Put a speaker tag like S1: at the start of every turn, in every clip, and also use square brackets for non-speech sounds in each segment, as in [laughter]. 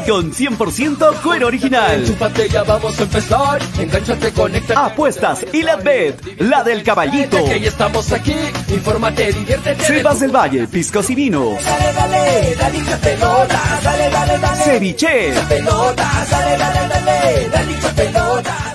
S1: Raycon 100% cuero original.
S2: Ya vamos a empezar. Engánchate, conéctate.
S1: Apuestas y la bet, la del caballito.
S2: Que estamos aquí. Infórmate, diviértete.
S1: Sebas del Valle, piscos y vinos.
S2: Dale, dale, dale pelota, dale, dale, dale.
S1: Ceviche.
S2: Pelota, dale, dale, dale, dale pelota,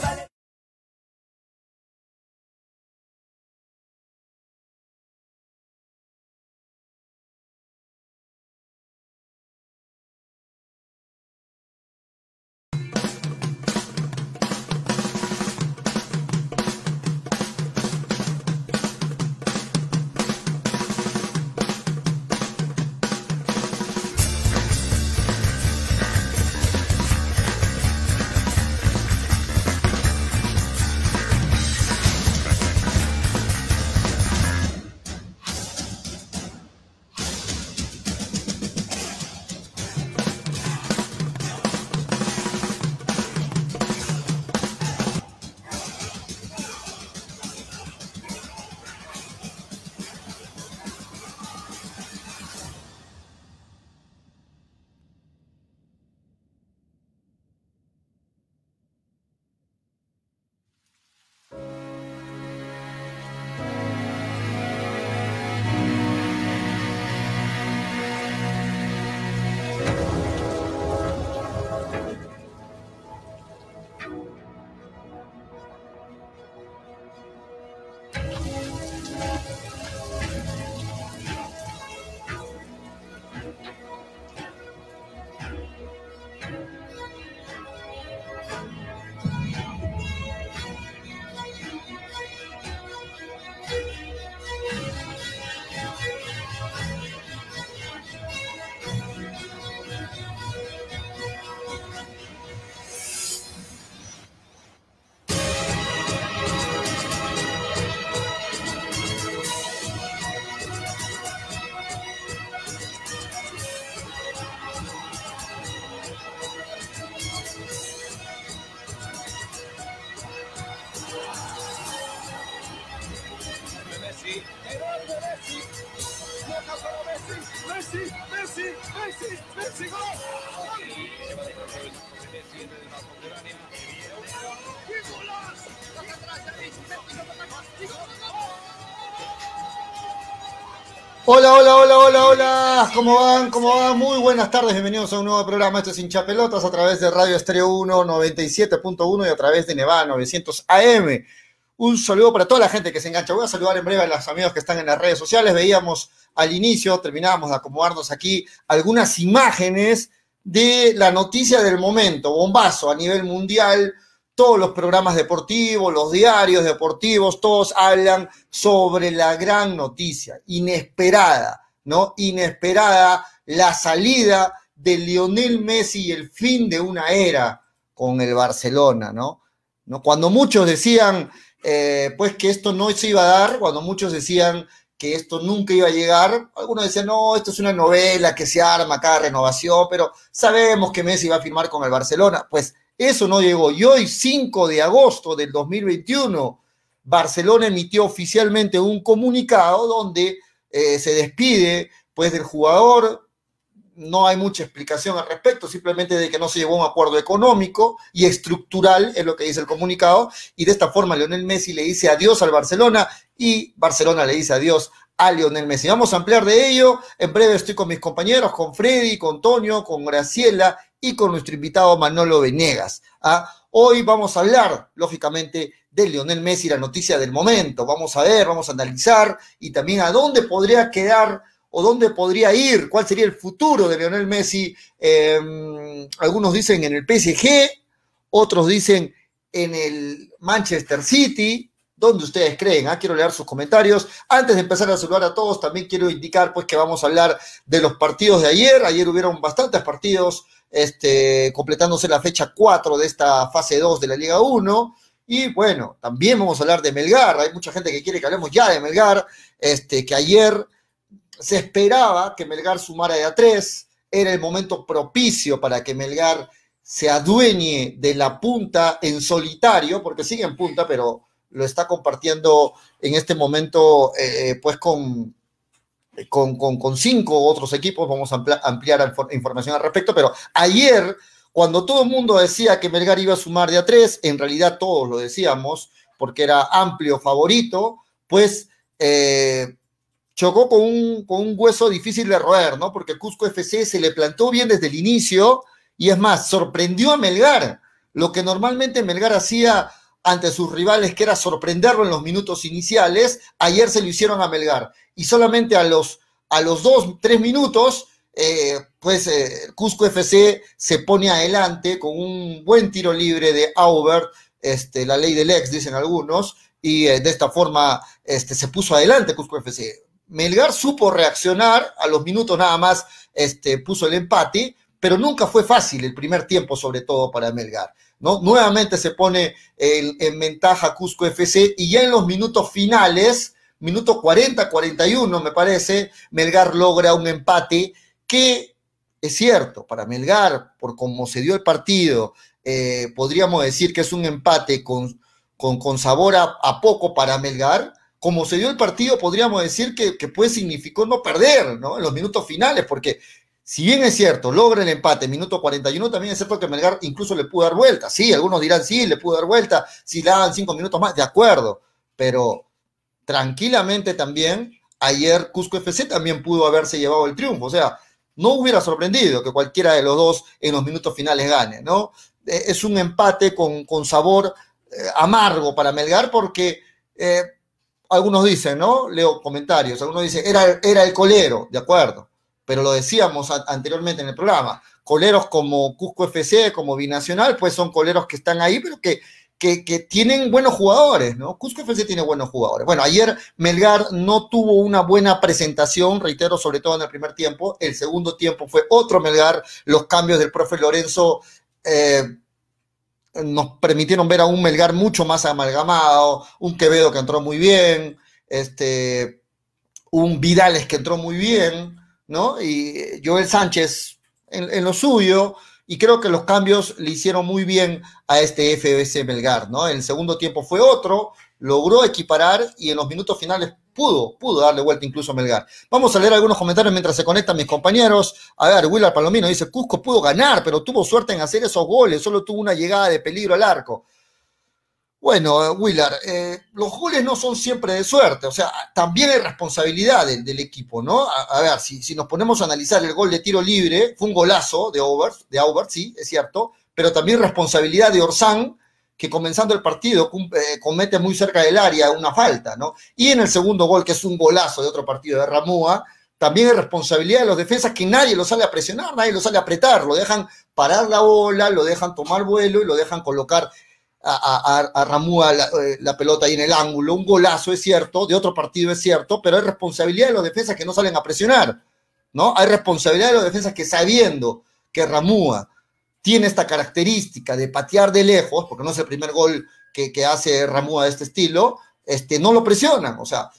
S3: Hola, hola, hola, hola, hola. ¿Cómo van? ¿Cómo van? Muy buenas tardes. Bienvenidos a un nuevo programa. Esto es Hincha Pelotas a través de Radio Estéreo 1 97.1 y a través de Nevada 900 AM. Un saludo para toda la gente que se engancha. Voy a saludar en breve a los amigos que están en las redes sociales. Veíamos al inicio, terminábamos de acomodarnos aquí algunas imágenes de la noticia del momento, bombazo a nivel mundial. Todos los programas deportivos, los diarios deportivos, todos hablan sobre la gran noticia, inesperada, ¿no? Inesperada la salida de Lionel Messi y el fin de una era con el Barcelona, ¿no? Cuando muchos decían, eh, pues que esto no se iba a dar, cuando muchos decían que esto nunca iba a llegar, algunos decían, no, esto es una novela que se arma cada renovación, pero sabemos que Messi va a firmar con el Barcelona, pues eso no llegó. Y hoy, 5 de agosto del 2021, Barcelona emitió oficialmente un comunicado donde eh, se despide pues del jugador. No hay mucha explicación al respecto, simplemente de que no se llegó a un acuerdo económico y estructural, es lo que dice el comunicado, y de esta forma Lionel Messi le dice adiós al Barcelona y Barcelona le dice adiós a Lionel Messi. Vamos a ampliar de ello. En breve estoy con mis compañeros, con Freddy, con Tonio, con Graciela y con nuestro invitado Manolo Venegas. ¿ah? Hoy vamos a hablar, lógicamente, de Lionel Messi, la noticia del momento. Vamos a ver, vamos a analizar y también a dónde podría quedar o dónde podría ir, cuál sería el futuro de Lionel Messi. Eh, algunos dicen en el PSG, otros dicen en el Manchester City, ¿Dónde ustedes creen? Ah, quiero leer sus comentarios. Antes de empezar a saludar a todos, también quiero indicar pues que vamos a hablar de los partidos de ayer. Ayer hubieron bastantes partidos, este, completándose la fecha 4 de esta fase 2 de la Liga 1. Y bueno, también vamos a hablar de Melgar. Hay mucha gente que quiere que hablemos ya de Melgar. Este, que ayer se esperaba que Melgar sumara de a 3. Era el momento propicio para que Melgar se adueñe de la punta en solitario, porque sigue en punta, pero lo está compartiendo en este momento eh, pues con, con, con, cinco otros equipos. Vamos a ampliar información al respecto, pero ayer cuando todo el mundo decía que Melgar iba a sumar de a tres, en realidad todos lo decíamos, porque era amplio favorito, pues eh, chocó con un, con un, hueso difícil de roer, ¿no? Porque Cusco FC se le plantó bien desde el inicio y es más, sorprendió a Melgar, lo que normalmente Melgar hacía ante sus rivales, que era sorprenderlo en los minutos iniciales, ayer se lo hicieron a Melgar. Y solamente a los, a los dos, tres minutos eh, pues eh, Cusco FC se pone adelante con un buen tiro libre de Aubert, este, la ley del ex, dicen algunos, y eh, de esta forma este, se puso adelante Cusco FC. Melgar supo reaccionar, a los minutos nada más este, puso el empate, pero nunca fue fácil el primer tiempo, sobre todo para Melgar. ¿no? Nuevamente se pone en ventaja Cusco FC y ya en los minutos finales, minuto 40, 41 me parece, Melgar logra un empate que es cierto, para Melgar, por cómo se dio el partido, eh, podríamos decir que es un empate con, con, sabor a, poco para Melgar. Como se dio el partido, podríamos decir que, que pues significó no perder, ¿no? En los minutos finales, porque si bien es cierto, logra el empate, minuto 41, también es cierto que Melgar incluso le pudo dar vuelta. Sí, algunos dirán, sí, le pudo dar vuelta, si le daban cinco minutos más, de acuerdo, pero tranquilamente también, ayer Cusco FC también pudo haberse llevado el triunfo. O sea, no hubiera sorprendido que cualquiera de los dos en los minutos finales gane, ¿no? Eh, es un empate con, sabor eh, amargo para Melgar porque eh, algunos dicen, ¿no? Leo comentarios, algunos dicen, era, era el colero, de acuerdo, pero lo decíamos anteriormente en el programa, coleros como Cusco FC, como Binacional, pues son coleros que están ahí, pero que que, tienen buenos jugadores, ¿no? Cusco FC tiene buenos jugadores. Bueno, ayer Melgar no tuvo una buena presentación, reitero, sobre todo en el primer tiempo. El segundo tiempo fue otro Melgar. Los cambios del profe Lorenzo eh, nos permitieron ver a un Melgar mucho más amalgamado, un Quevedo que entró muy bien, este, un Vidales que entró muy bien, ¿no? Y Joel Sánchez en lo suyo y creo que los cambios le hicieron muy bien a este FBC Melgar, ¿no? En el segundo tiempo fue otro, logró equiparar y en los minutos finales pudo, pudo darle vuelta incluso a Melgar. Vamos a leer algunos comentarios mientras se conectan mis compañeros. A ver, Willard Palomino dice, Cusco pudo ganar, pero tuvo suerte en hacer esos goles, solo tuvo una llegada de peligro al arco. Bueno, Willard, eh, los goles no son siempre de suerte, o sea, también hay responsabilidad del, equipo, ¿no? A, ver, si, si, nos ponemos a analizar el gol de tiro libre, fue un golazo de Aubert, de Aubert, sí, es cierto, pero también responsabilidad de Orsán, que comenzando el partido eh, comete muy cerca del área una falta, ¿no? Y en el segundo gol, que es un golazo de otro partido de Ramúa, también hay responsabilidad de los defensas que nadie lo sale a presionar, nadie lo sale a apretar, lo dejan parar la bola, lo dejan tomar vuelo y lo dejan colocar a, a, Ramúa eh, la, pelota ahí en el ángulo, un golazo es cierto, de otro partido es cierto, pero hay responsabilidad de los defensas que no salen a presionar, ¿no? Hay responsabilidad de los defensas que sabiendo que Ramúa tiene esta característica de patear de lejos, porque no es el primer gol que, hace Ramúa de este estilo, este, no lo presionan, o sea,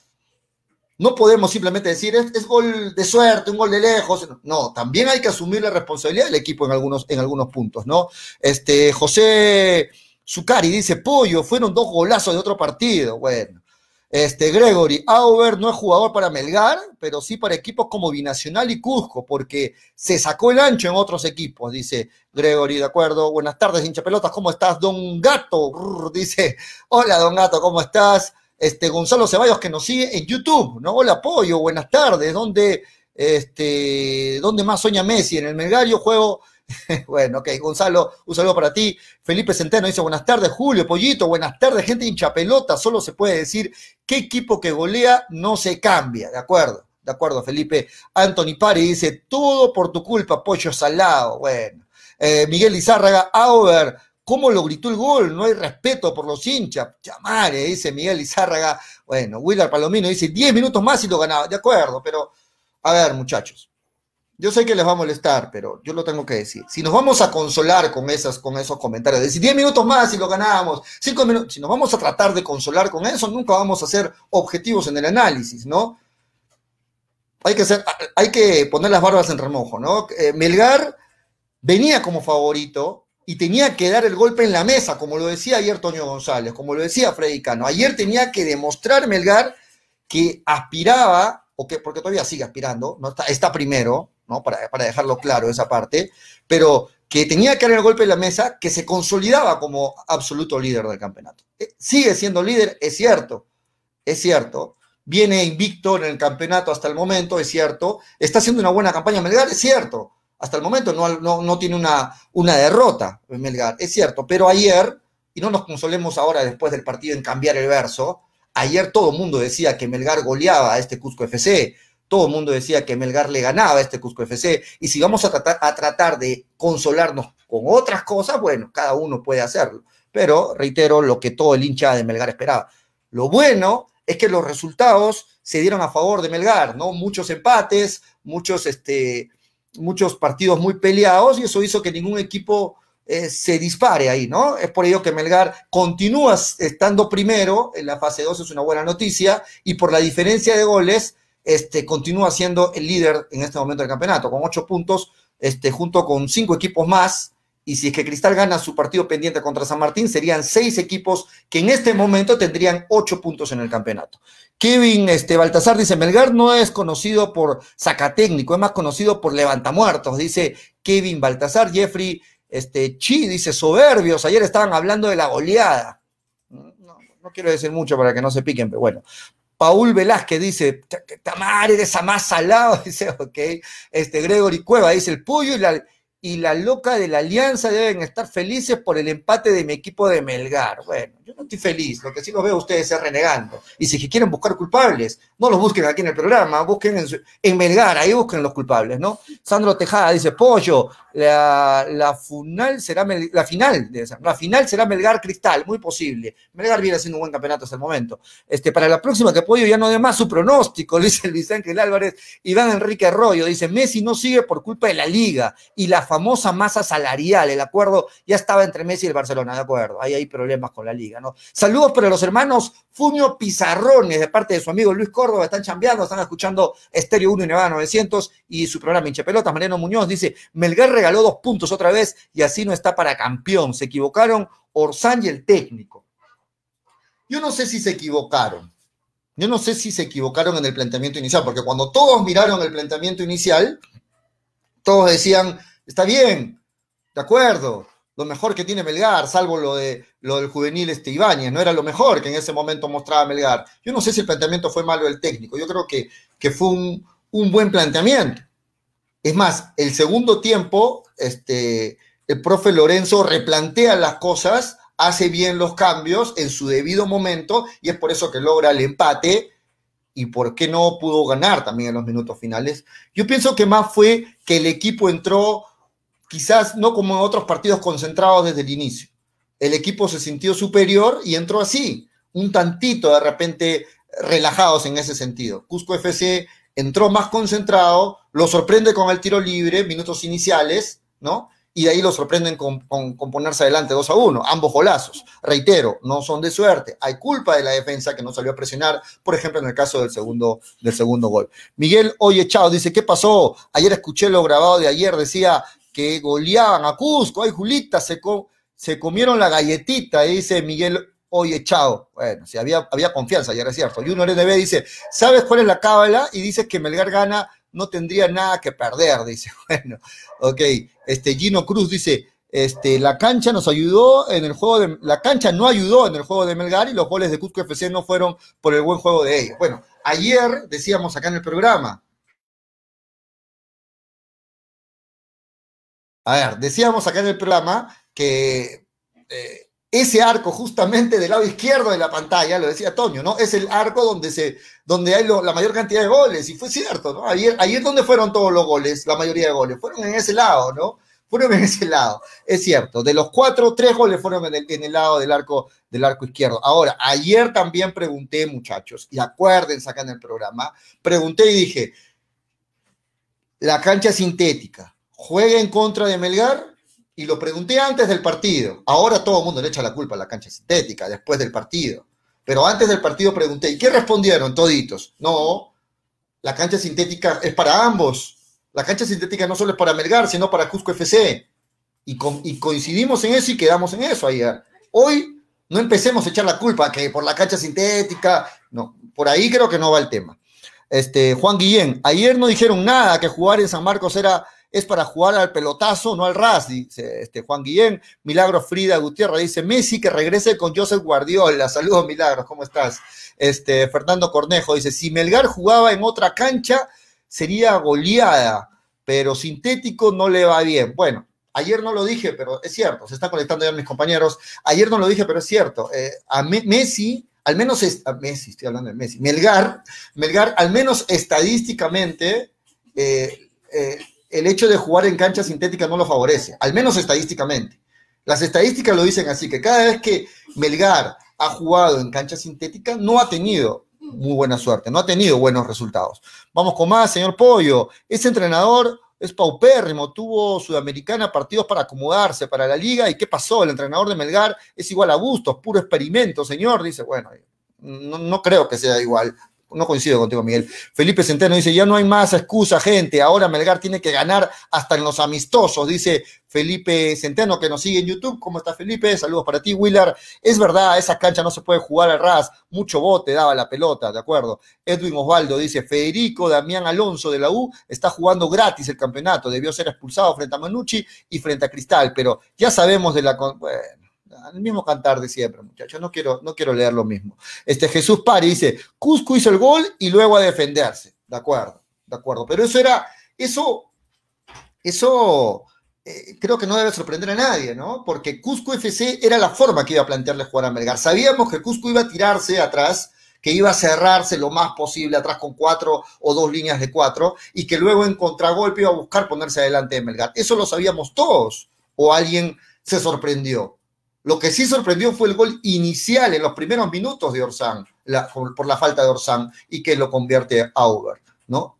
S3: no podemos simplemente decir es, es, gol de suerte, un gol de lejos. No, también hay que asumir la responsabilidad del equipo en algunos, en algunos puntos, ¿no? Este, José Zucari dice, pollo, fueron dos golazos de otro partido. Bueno, este, Gregory, Auber no es jugador para Melgar, pero sí para equipos como Binacional y Cusco, porque se sacó el ancho en otros equipos, dice Gregory, de acuerdo. Buenas tardes, hincha pelotas, ¿cómo estás? Don Gato, dice, hola, don Gato, ¿cómo estás? Este, Gonzalo Ceballos que nos sigue en YouTube, ¿no? Hola, pollo, buenas tardes, ¿dónde, este, dónde más sueña Messi? En el Melgario juego [laughs] bueno, ok, Gonzalo, un saludo para ti. Felipe Centeno dice, buenas tardes, Julio, Pollito, buenas tardes, gente hincha pelota, solo se puede decir qué equipo que golea no se cambia, ¿de acuerdo? De acuerdo, Felipe. Anthony Pari dice, todo por tu culpa, pollo salado. Bueno. Eh, Miguel Lizárraga, Auber, ¿Cómo lo gritó el gol? No hay respeto por los hinchas. Chamare, dice Miguel Izárraga. Bueno, Willard Palomino dice 10 minutos más y lo ganaba. De acuerdo, pero a ver, muchachos. Yo sé que les va a molestar, pero yo lo tengo que decir. Si nos vamos a consolar con, esas, con esos comentarios, decir 10 minutos más y lo ganamos, 5 minutos, si nos vamos a tratar de consolar con eso, nunca vamos a ser objetivos en el análisis, ¿no? Hay que, ser, hay que poner las barbas en remojo, ¿no? Eh, Melgar venía como favorito, y tenía que dar el golpe en la mesa, como lo decía ayer Toño González, como lo decía Freddy Cano. Ayer tenía que demostrar Melgar que aspiraba, o que, porque todavía sigue aspirando, ¿no? está, está primero, ¿no? Para, para, dejarlo claro esa parte, pero que tenía que dar el golpe en la mesa, que se consolidaba como absoluto líder del campeonato. Eh, sigue siendo líder, es cierto, es cierto. Viene invicto en el campeonato hasta el momento, es cierto. Está haciendo una buena campaña Melgar, es cierto hasta el momento no, no, no tiene una, una derrota Melgar, es cierto, pero ayer, y no nos consolemos ahora después del partido en cambiar el verso, ayer todo el mundo decía que Melgar goleaba a este Cusco FC, todo el mundo decía que Melgar le ganaba a este Cusco FC, y si vamos a tratar, a tratar de consolarnos con otras cosas, bueno, cada uno puede hacerlo, pero reitero lo que todo el hincha de Melgar esperaba. Lo bueno es que los resultados se dieron a favor de Melgar, ¿no? Muchos empates, muchos, este, muchos partidos muy peleados y eso hizo que ningún equipo eh, se dispare ahí, ¿no? Es por ello que Melgar continúa estando primero en la fase 2, es una buena noticia, y por la diferencia de goles, este, continúa siendo el líder en este momento del campeonato, con ocho puntos, este, junto con cinco equipos más, y si es que Cristal gana su partido pendiente contra San Martín, serían seis equipos que en este momento tendrían ocho puntos en el campeonato. Kevin este, Baltasar dice, Melgar no es conocido por sacatécnico, es más conocido por levantamuertos, dice Kevin Baltasar. Jeffrey este, Chi dice, soberbios, ayer estaban hablando de la goleada. No, no quiero decir mucho para que no se piquen, pero bueno. Paul Velázquez dice, Tamar, eres a más salado, dice, ok. Este, Gregory Cueva dice, el Puyo y la, y la loca de la alianza deben estar felices por el empate de mi equipo de Melgar. Bueno, yo no estoy feliz, lo que sí los veo a ustedes es renegando. Y si quieren buscar culpables, no los busquen aquí en el programa, busquen en, Melgar, ahí busquen los culpables, ¿no? Sandro Tejada dice, Pollo, la, la final será la final, la final será Melgar Cristal, muy posible. Melgar viene haciendo un buen campeonato hasta el momento. Este, para la próxima que Pollo ya no dé más su pronóstico, [laughs] dice Luis Ángel Álvarez, Iván Enrique Arroyo, dice, Messi no sigue por culpa de la liga y la famosa masa salarial, el acuerdo ya estaba entre Messi y el Barcelona, de acuerdo, ahí hay problemas con la liga, Saludos para los hermanos Funio Pizarrones, de parte de su amigo Luis Córdoba, están chambeando, están escuchando Estéreo 1 y Nevada 900 y su programa Hinche Pelotas, Mariano Muñoz dice, Melgar regaló dos puntos otra vez y así no está para campeón, se equivocaron Orsán y el técnico. Yo no sé si se equivocaron, yo no sé si se equivocaron en el planteamiento inicial, porque cuando todos miraron el planteamiento inicial, todos decían, está bien, de acuerdo, lo mejor que tiene Melgar, salvo lo, de, lo del juvenil este Ibáñez, no era lo mejor que en ese momento mostraba Melgar. Yo no sé si el planteamiento fue malo del técnico, yo creo que, que fue un, un, buen planteamiento. Es más, el segundo tiempo, este, el profe Lorenzo replantea las cosas, hace bien los cambios en su debido momento y es por eso que logra el empate y por qué no pudo ganar también en los minutos finales. Yo pienso que más fue que el equipo entró quizás no como en otros partidos concentrados desde el inicio. El equipo se sintió superior y entró así, un tantito de repente relajados en ese sentido. Cusco FC entró más concentrado, lo sorprende con el tiro libre, minutos iniciales, ¿no? y de ahí lo sorprenden con, ponerse adelante 2 a 1. Ambos golazos, reitero, no son de suerte. Hay culpa de la defensa que no salió a presionar, por ejemplo, en el caso del segundo, del segundo gol. Miguel Oye Chao dice: ¿Qué pasó? Ayer escuché lo grabado de ayer, decía que goleaban a Cusco. Ay, Julita, se, comieron la galletita, dice Miguel Oye Chao. Bueno, si había, confianza, ayer es cierto. Y uno NB dice: ¿Sabes cuál es la cábala? Y dice que Melgar gana no tendría nada que perder, dice. [laughs] Bueno, ok. Este, Gino Cruz dice, este, la cancha nos ayudó en el juego de, la cancha no ayudó en el juego de Melgar y los goles de Cusco FC no fueron por el buen juego de ellos. Bueno, ayer decíamos acá en el programa, a ver, decíamos acá en el programa que eh, ese arco justamente del lado izquierdo de la pantalla, lo decía Toño, ¿no? Es el arco donde, se, donde hay la mayor cantidad de goles, y fue cierto, ¿no? Ayer, ayer donde fueron todos los goles, la mayoría de goles, fueron en ese lado, ¿no? fueron en [laughs] ese lado. Es cierto, de los cuatro, tres goles fueron en el, en el lado del arco, del arco izquierdo. Ahora, ayer también pregunté, muchachos, y acuérdense acá en el programa, pregunté y dije, la cancha sintética, ¿juega en contra de Melgar? Y lo pregunté antes del partido. Ahora todo el mundo le echa la culpa a la cancha sintética, después del partido. Pero antes del partido pregunté, ¿y qué respondieron toditos? No, la cancha sintética es para ambos. La cancha sintética no solo es para Melgar, sino para Cusco FC. Y, y coincidimos en eso y quedamos en eso ayer. Hoy no empecemos a echar la culpa que por la cancha sintética, no, por ahí creo que no va el tema. Este, Juan Guillén, ayer no dijeron nada que jugar en San Marcos era es para jugar al pelotazo, no al ras, dice este, Juan Guillén. Milagro Frida Gutiérrez dice, Messi que regrese con Joseph Guardiola. Saludos, Milagros, ¿cómo estás? Este, Fernando Cornejo dice, si Melgar jugaba en otra cancha, sería goleada, pero sintético no le va bien. Bueno, ayer no lo dije, pero es cierto, se están conectando ya mis compañeros. Ayer no lo dije, pero es cierto. Eh, a Messi, al menos, Messi, estoy hablando de Messi, Melgar, Melgar, al menos estadísticamente, eh, eh, el hecho de jugar en cancha sintética no lo favorece, al menos estadísticamente. Las estadísticas lo dicen así, que cada vez que Melgar ha jugado en cancha sintética, no ha tenido muy buena suerte, no ha tenido buenos resultados. Vamos con más, señor Pollo. Ese entrenador es paupérrimo, tuvo Sudamericana partidos para acomodarse para la liga. ¿Y qué pasó? El entrenador de Melgar es igual a Bustos, puro experimento, señor. Dice, bueno, no, no creo que sea igual no coincido contigo, Miguel. Felipe Centeno dice, ya no hay más excusa, gente. Ahora Melgar tiene que ganar hasta en los amistosos, dice Felipe Centeno, que nos sigue en YouTube. ¿Cómo está Felipe? Saludos para ti, Willard. Es verdad, esa cancha no se puede jugar al ras. Mucho bote daba la pelota, ¿de acuerdo? Edwin Osvaldo dice, Federico Damián Alonso de la U está jugando gratis el campeonato. Debió ser expulsado frente a Manucci y frente a Cristal, pero ya sabemos de la... el mismo cantar de siempre, muchachos. No quiero, no quiero leer lo mismo. Este Jesús Pari dice: Cusco hizo el gol y luego a defenderse. De acuerdo, de acuerdo. Pero eso era, eso, eso eh, creo que no debe sorprender a nadie, ¿no? Porque Cusco FC era la forma que iba a plantearle jugar a Melgar. Sabíamos que Cusco iba a tirarse atrás, que iba a cerrarse lo más posible atrás con cuatro o dos líneas de cuatro y que luego en contragolpe iba a buscar ponerse adelante de Melgar. Eso lo sabíamos todos. O alguien se sorprendió. Lo que sí sorprendió fue el gol inicial en los primeros minutos de Orsán, por, la falta de Orsán, y que lo convierte a Uber, ¿no?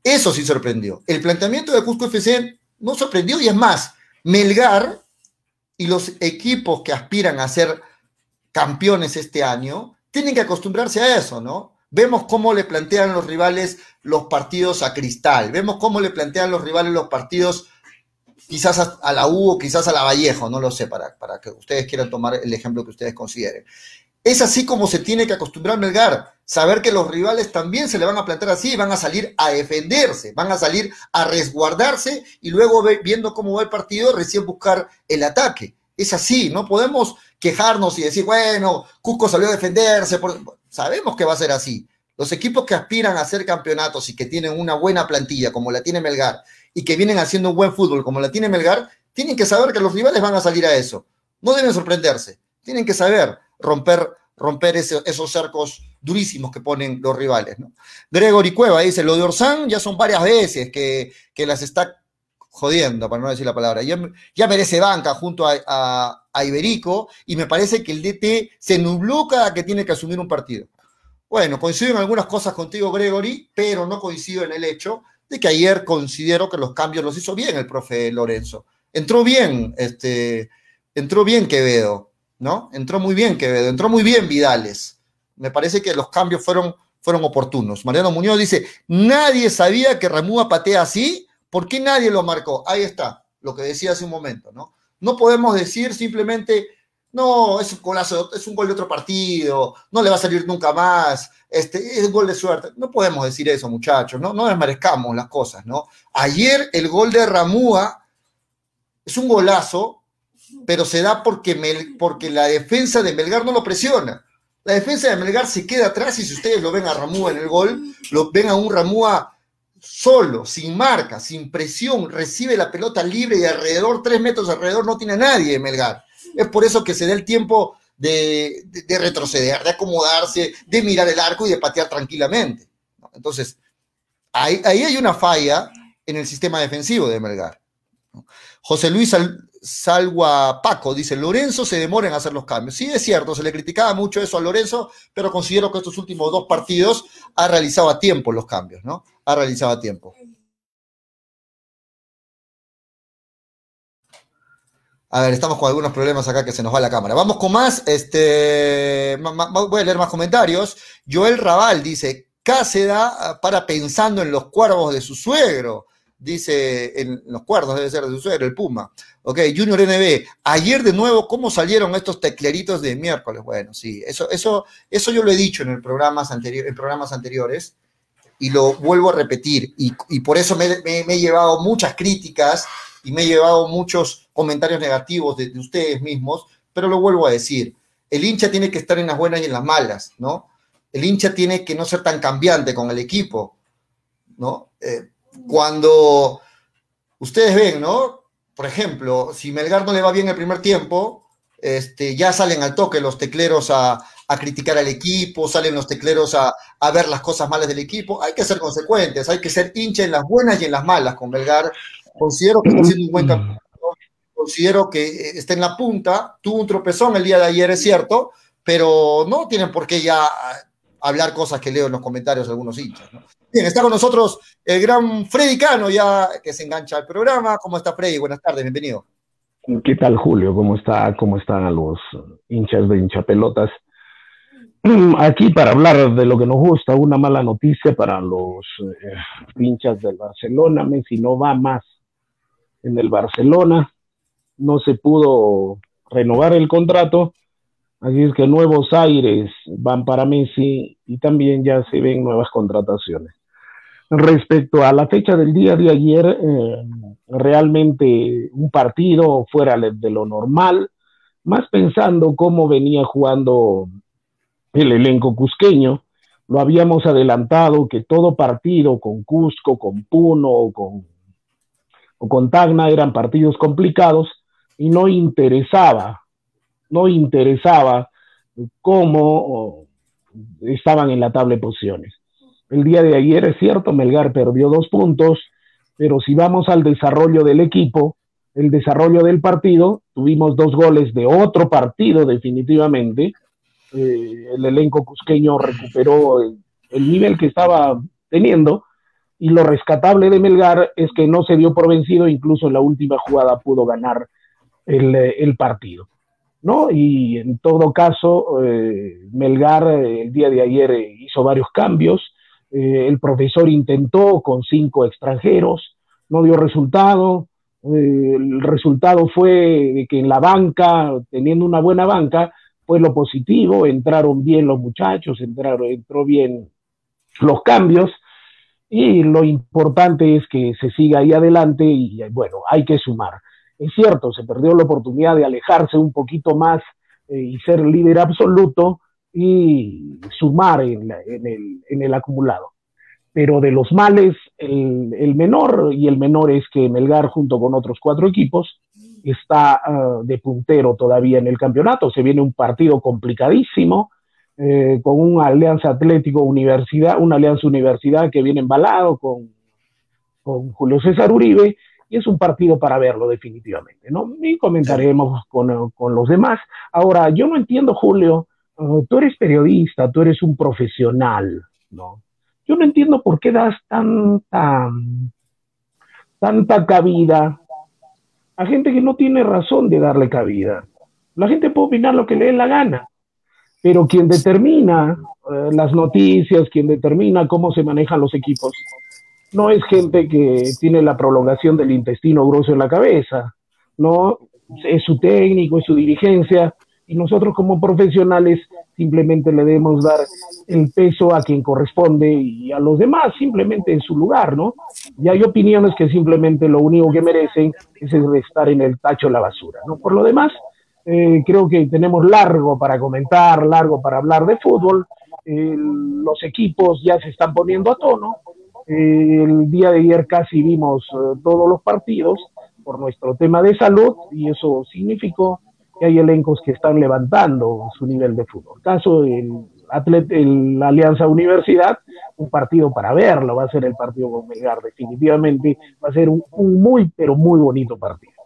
S3: Eso sí sorprendió. El planteamiento de Cusco FC no sorprendió y es más, Melgar y los equipos que aspiran a ser campeones este año tienen que acostumbrarse a eso, ¿no? Vemos cómo le plantean los rivales los partidos a Cristal, vemos cómo le plantean los rivales los partidos quizás a la U o quizás a la Vallejo, no lo sé, para, para que ustedes quieran tomar el ejemplo que ustedes consideren. Es así como se tiene que acostumbrar Melgar, saber que los rivales también se le van a plantear así, van a salir a defenderse, van a salir a resguardarse y luego viendo cómo va el partido, recién buscar el ataque. Es así, no podemos quejarnos y decir, bueno, Cusco salió a defenderse, sabemos que va a ser así. Los equipos que aspiran a ser campeonatos y que tienen una buena plantilla, como la tiene Melgar, y que vienen haciendo un buen fútbol como la tiene Melgar, tienen que saber que los rivales van a salir a eso. No deben sorprenderse. Tienen que saber romper, romper esos cercos durísimos que ponen los rivales. Gregory Cueva dice, lo de Orsán ya son varias veces que, que las está jodiendo, para no decir la palabra. Ya, ya merece banca junto a, a, Iberico y me parece que el DT se nubló cada que tiene que asumir un partido. Bueno, coincido en algunas cosas contigo, Gregory, pero no coincido en el hecho de que ayer considero que los cambios los hizo bien el profe Lorenzo. Entró bien, este, entró bien Quevedo, ¿no? Entró muy bien Quevedo, entró muy bien Vidales. Me parece que los cambios fueron, fueron oportunos. Mariano Muñoz dice, nadie sabía que Ramúa patea así, ¿por qué nadie lo marcó? Ahí está, lo que decía hace un momento, ¿no? No podemos decir simplemente, no, es un golazo, es un gol de otro partido, no le va a salir nunca más, este, es gol de suerte. No podemos decir eso, muchachos, no, no desmerezcamos las cosas, ¿no? Ayer el gol de Ramúa es un golazo, pero se da porque, porque la defensa de Melgar no lo presiona. La defensa de Melgar se queda atrás y si ustedes lo ven a Ramúa en el gol, lo ven a un Ramúa solo, sin marca, sin presión, recibe la pelota libre y alrededor, tres metros alrededor, no tiene nadie Melgar. Es por eso que se da el tiempo de, retroceder, de acomodarse, de mirar el arco y de patear tranquilamente. Entonces, ahí, ahí hay una falla en el sistema defensivo de Melgar. José Luis Salgua Paco dice, Lorenzo se demora en hacer los cambios. Sí, es cierto, se le criticaba mucho eso a Lorenzo, pero considero que estos últimos dos partidos ha realizado a tiempo los cambios, ¿no? Ha realizado a tiempo. A ver, estamos con algunos problemas acá que se nos va la cámara. Vamos con más. Este, voy a leer más comentarios. Joel Raval dice: Cáceda ah, para pensando en los cuervos de su suegro. Dice, en los cuerdos debe ser de su suegro, el Puma. Ok, Junior NB. Ayer de nuevo, ¿cómo salieron estos tecleritos de miércoles? Bueno, sí, eso, eso, eso yo lo he dicho en, el programas en programas anteriores y lo vuelvo a repetir. Y, por eso me he llevado muchas críticas y me he llevado muchos comentarios negativos de, ustedes mismos, pero lo vuelvo a decir, el hincha tiene que estar en las buenas y en las malas, ¿no? El hincha tiene que no ser tan cambiante con el equipo, ¿no? Eh, cuando ustedes ven, ¿no? Por ejemplo, si Melgar no le va bien el primer tiempo, este, ya salen al toque los tecleros a, criticar al equipo, salen los tecleros a, a, ver las cosas malas del equipo. Hay que ser consecuentes, hay que ser hincha en las buenas y en las malas con Melgar Considero que está haciendo un buen mm. campeonato, considero que eh, está en la punta, tuvo un tropezón el día de ayer, es cierto, pero no tienen por qué ya hablar cosas que leo en los comentarios de algunos hinchas. Bien, está con nosotros el gran Freddy Cano, ya que se engancha al programa. ¿Cómo está Freddy? Buenas tardes, bienvenido.
S4: ¿Qué tal, Julio? ¿Cómo está? ¿Cómo están los hinchas de hinchapelotas? [clears throat] Aquí para hablar de lo que nos gusta, una mala noticia para los eh, hinchas del Barcelona. Messi no va más en el Barcelona, no se pudo renovar el contrato, así es que nuevos aires van para Messi y también ya se ven nuevas contrataciones. Respecto a la fecha del día de ayer, eh, realmente un partido fuera de lo normal, más pensando cómo venía jugando el elenco cusqueño, lo habíamos adelantado que todo partido con Cusco, con Puno, con o con Tacna eran partidos complicados y no interesaba, no interesaba cómo estaban en la tabla posiciones. El día de ayer es cierto, Melgar perdió dos puntos, pero si vamos al desarrollo del equipo, el desarrollo del partido, tuvimos dos goles de otro partido definitivamente. Eh, el elenco cusqueño recuperó el nivel que estaba teniendo y lo rescatable de Melgar es que no se dio por vencido, incluso en la última jugada pudo ganar el, el partido. ¿no? Y en todo caso, eh, Melgar eh, el día de ayer eh, hizo varios cambios. el profesor intentó con cinco extranjeros, no dio resultado. el resultado fue que en la banca, teniendo una buena banca, fue lo positivo, entraron bien los muchachos, entraron, entró bien los cambios y lo importante es que se siga ahí adelante y bueno, hay que sumar. Es cierto, se perdió la oportunidad de alejarse un poquito más eh, y ser líder absoluto y sumar en, el, en, el, acumulado. Pero de los males, el, el, menor, y el menor es que Melgar junto con otros cuatro equipos está ah, de puntero todavía en el campeonato. Se viene un partido complicadísimo eh, con un Alianza Atlético Universidad, una Alianza Universidad que viene embalado con, con Julio César Uribe, y es un partido para verlo definitivamente, ¿no? Y comentaremos con, con los demás. Ahora, yo no entiendo, Julio, uh, tú eres periodista, tú eres un profesional, ¿no? Yo no entiendo por qué das tanta, tanta cabida a gente que no tiene razón de darle cabida. La gente puede opinar lo que le dé la gana pero quien determina eh, las noticias, quien determina cómo se manejan los equipos, no es gente que tiene la prolongación del intestino grueso en la cabeza, no es su técnico, es su dirigencia, y nosotros como profesionales simplemente le debemos dar el peso a quien corresponde y a los demás simplemente en su lugar, ¿no? Y hay opiniones que simplemente lo único que merecen es estar en el tacho de la basura, ¿no? Por lo demás, eh, creo que tenemos largo para comentar, largo para hablar de fútbol. los equipos ya se están poniendo a tono. el día de ayer casi vimos eh, todos los partidos por nuestro tema de salud y eso significó que hay elencos que están levantando su nivel de fútbol. Caso el, la Alianza Universidad, un partido para verlo, va a ser el partido con Melgar, definitivamente va a ser un muy, pero muy bonito partido.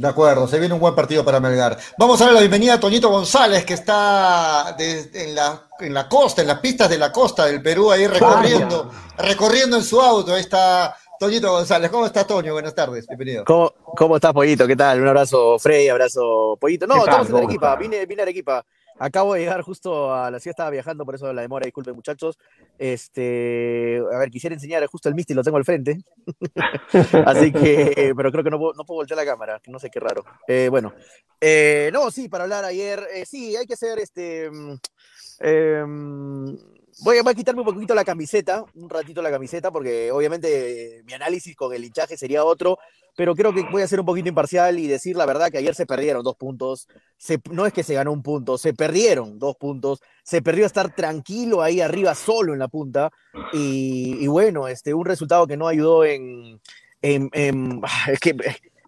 S3: De acuerdo, se viene un buen partido para Melgar. Vamos a darle la bienvenida a Toñito González, que está de- en, la, en la costa, en las pistas de la costa del Perú, ahí recorriendo, recorriendo en su auto. Ahí está Toñito González. ¿Cómo está, Toño? Buenas tardes, bienvenido.
S5: ¿Cómo, ¿Cómo estás, Pollito? ¿Qué tal? Un abrazo, Freddy, abrazo, Pollito. No, estamos en
S4: ¿Cómo
S5: Arequipa,
S4: estás?
S5: vine, vine a Arequipa. Acabo de llegar justo a la ciudad, estaba viajando, por eso la demora, disculpen muchachos. Este, a ver, quisiera enseñar justo el Misty, lo tengo al frente. [laughs] Así que, pero creo que no puedo, voltear la cámara, no sé qué raro. Eh, bueno, eh, no, sí, para hablar ayer, eh, sí, hay que hacer este. Voy, a, quitarme un poquito la camiseta, un ratito la camiseta, porque obviamente eh, mi análisis con el hinchaje sería otro, pero creo que voy a ser un poquito imparcial y decir la verdad que ayer se perdieron dos puntos. No es que se ganó un punto, se perdieron dos puntos. Se perdió estar tranquilo ahí arriba, solo en la punta. Y, bueno, este, un resultado que no ayudó en. en- en- ah, es, que,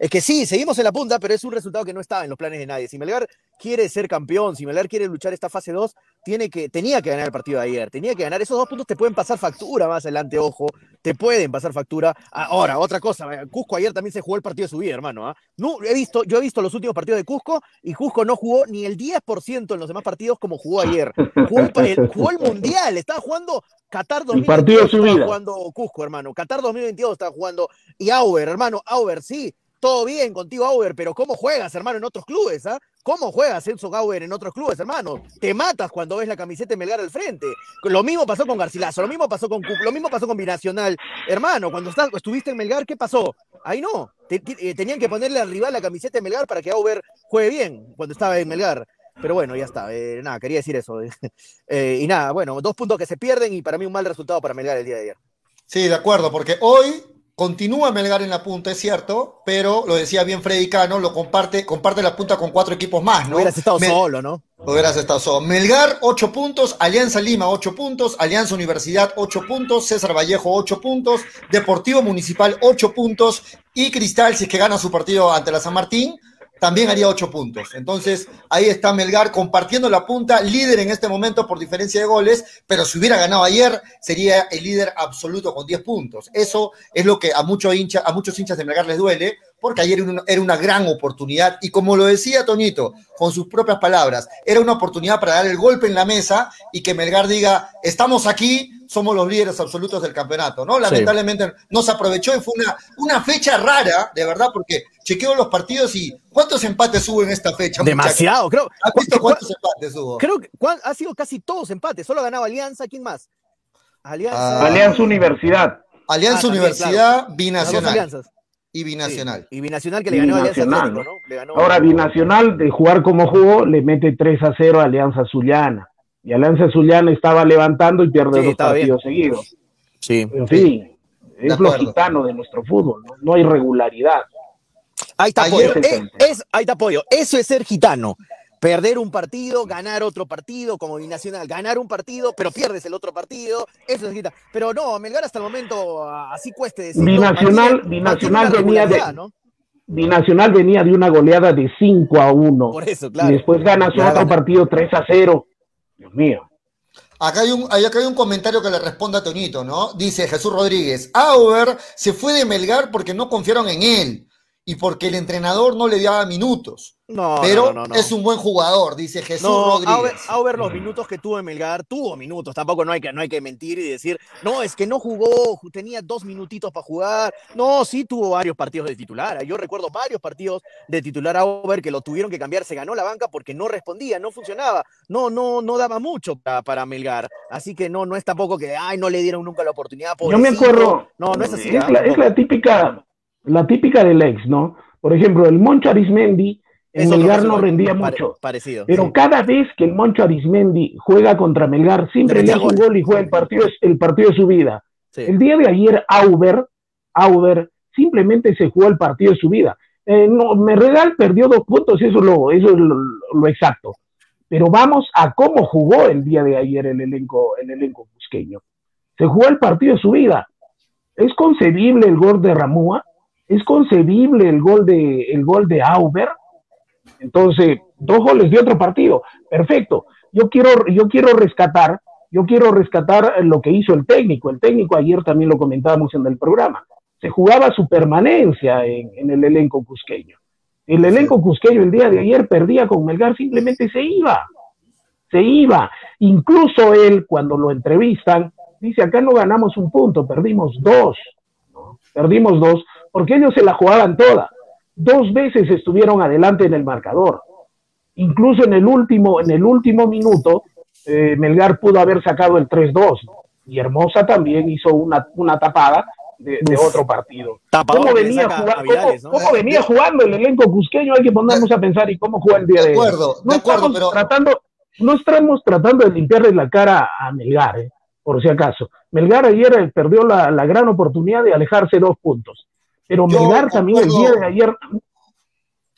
S5: es que sí, seguimos en la punta, pero es un resultado que no estaba en los planes de nadie. Si Melgar quiere ser campeón, si Melgar quiere luchar esta fase 2, tiene que, tenía que ganar el partido de ayer. Tenía que ganar. Esos dos puntos te pueden pasar factura más adelante, ojo te pueden pasar factura. Ahora, otra cosa, eh, Cusco ayer también se jugó el partido de su vida, hermano. ¿ah? No, he visto, yo he visto los últimos partidos de Cusco y Cusco no jugó ni el 10% en los demás partidos como jugó ayer. Jugó el, jugó Mundial, estaba jugando Qatar
S4: El partido
S5: 2022,
S4: de su
S5: estaba
S4: vida.
S5: jugando Cusco, hermano. Qatar 2022 estaba jugando. Y Auber, hermano, Auber, sí. Todo bien contigo, Auber, pero ¿cómo juegas, hermano, en otros clubes? ¿ah? ¿Cómo juegas, Enzo Auber, en otros clubes, hermano? Te matas cuando ves la camiseta de Melgar al frente. Lo mismo pasó con Garcilaso, lo mismo pasó con lo mismo pasó con Binacional. Hermano, cuando estás- estuviste en Melgar, ¿qué pasó? Ahí no. Eh, tenían que ponerle al rival la camiseta de Melgar para que Auber juegue bien cuando estaba en Melgar. Pero bueno, ya está. eh, nada, quería decir eso. [laughs] Eh, y nada, bueno, dos puntos que se pierden y para mí un mal resultado para Melgar el día de ayer.
S3: Sí, de acuerdo, porque hoy continúa Melgar en la punta, es cierto, pero lo decía bien Freddy Cano, lo comparte, comparte la punta con cuatro equipos más, ¿no?
S5: Hubieras estado
S3: Mel-
S5: solo, ¿no?
S3: Hubieras estado solo. Melgar, 8 puntos. Alianza Lima, 8 puntos. Alianza Universidad, 8 puntos. César Vallejo, 8 puntos. Deportivo Municipal, 8 puntos. Y Cristal, si es que gana su partido ante la San Martín, también haría 8 puntos. Entonces, ahí está Melgar compartiendo la punta, líder en este momento por diferencia de goles, pero si hubiera ganado ayer, sería el líder absoluto con 10 puntos. Eso es lo que a, muchos hincha, a muchos hinchas de Melgar les duele, porque ayer era una, gran oportunidad. Y como lo decía Toñito, con sus propias palabras, era una oportunidad para dar el golpe en la mesa y que Melgar diga, estamos aquí, somos los líderes absolutos del campeonato, ¿no? Lamentablemente no se aprovechó y fue una, una fecha rara, de verdad, porque chequeo los partidos y ¿cuántos empates hubo en esta fecha?
S5: Demasiado, creo.
S3: ¿Has visto
S5: cu-
S3: cuántos empates hubo?
S5: Creo que ha sido casi todos empates. Solo ha ganado Alianza. ¿Quién más? Alianza.
S3: Ah,
S4: Alianza Universidad.
S3: Alianza
S5: Ah, también,
S3: Universidad,
S5: Las dos
S3: Binacional
S5: alianzas.
S3: Y Binacional.
S5: Sí, Y Binacional que le ganó a Alianza Atlético, ¿no? Le ganó-
S4: Ahora Binacional, de jugar como jugó, le mete 3 a 0 a Alianza Zuliana. Y Alianza Zuliana estaba levantando y pierde
S5: Sí,
S4: dos
S5: bien.
S4: partidos seguidos.
S5: Sí.
S4: En fin, es lo gitano de nuestro fútbol, ¿no? No hay regularidad.
S5: Ahí está
S3: Ayer-
S5: Pollo. Eh, es, ahí está Pollo. Eso es ser gitano. Perder un partido, ganar otro partido, como Binacional. Ganar un partido, pero pierdes el otro partido. Eso es. Pero no, Melgar hasta el momento, así cueste decirlo.
S4: Binacional- Binacional venía de-. Binacional venía de una goleada de 5 a 1.
S5: Por eso,
S4: Y
S5: claro.
S4: después gana su
S5: Ya
S4: otro
S5: gana.
S4: partido 3 a 0. Dios mío.
S3: Acá hay, un, acá hay un comentario que le responde a Toñito, ¿no? Dice Jesús Rodríguez, Auer se fue de Melgar porque no confiaron en él y porque el entrenador no le daba minutos.
S5: No,
S3: pero
S5: no, no, no.
S3: es un buen jugador, dice Jesús
S5: No,
S3: Rodríguez.
S5: Auber, Auber los minutos que tuvo en Melgar, tuvo minutos, tampoco no hay, que, no hay que mentir y decir, no, es que no jugó, ju- tenía dos minutitos para jugar. No, sí tuvo varios partidos de titular. Yo recuerdo varios partidos de titular Auber que lo tuvieron que cambiar, se ganó la banca porque no respondía, no funcionaba, no, no, no daba mucho para, para Melgar. Así que no, no es tampoco que, ay, no le dieron nunca la oportunidad.
S4: Yo me
S5: pobrecito.
S4: acuerdo.
S5: No, no es así.
S4: Es la, es la típica, la típica del ex, ¿no? Por ejemplo, el Moncho Arismendi en Melgar no rendía mucho.
S5: Parecido.
S4: Pero
S5: sí.
S4: cada vez que el Moncho Arismendi juega contra Melgar, siempre
S5: Le
S4: hace un
S5: gol.
S4: gol y juega el partido, el partido de su vida.
S5: Sí.
S4: El día de ayer, Auber, Auber simplemente se jugó el partido de su vida. Eh, no, Merredal perdió dos puntos, eso es, lo, eso es lo, lo exacto. Pero vamos a cómo jugó el día de ayer el elenco, el elenco cusqueño. Se jugó el partido de su vida. ¿Es concebible el gol de Ramúa? ¿Es concebible el gol de, el gol de Auber? Entonces, dos goles de otro partido. Perfecto. Yo quiero, yo quiero rescatar yo quiero rescatar lo que hizo el técnico. El técnico ayer también lo comentábamos en el programa. Se jugaba su permanencia en, el elenco cusqueño. El elenco cusqueño el día de ayer perdía con Melgar, simplemente se iba. Se iba. Incluso él, cuando lo entrevistan, dice, acá no ganamos un punto, perdimos dos. Perdimos dos, porque ellos se la jugaban toda. Dos veces estuvieron adelante en el marcador. Incluso en el último, en el último minuto, eh, Melgar pudo haber sacado el 3-2. Y Hermosa también hizo una, una tapada de, otro partido. ¿Cómo, venía, jugando el elenco cusqueño? Hay que ponernos a pensar y cómo juega el día de,
S3: de acuerdo,
S4: No
S3: de acuerdo,
S4: estamos tratando, no estamos tratando de limpiarle la cara a Melgar, eh, por si acaso. Melgar ayer eh, perdió la, la, gran oportunidad de alejarse dos puntos. Pero Melgar también el día de ayer